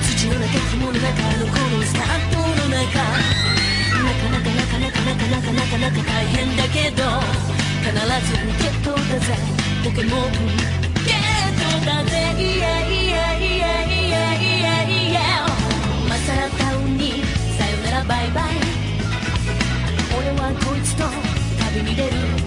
土の中雲の中のこのスタートの中なかなかなかなかなかなかなかなか大変だけど 必ずゲットだぜ。ポケモンゲットだぜ。エイエイエイエイエイエやマサラタウンにさよならバイバイ。俺はこいつと旅に出る。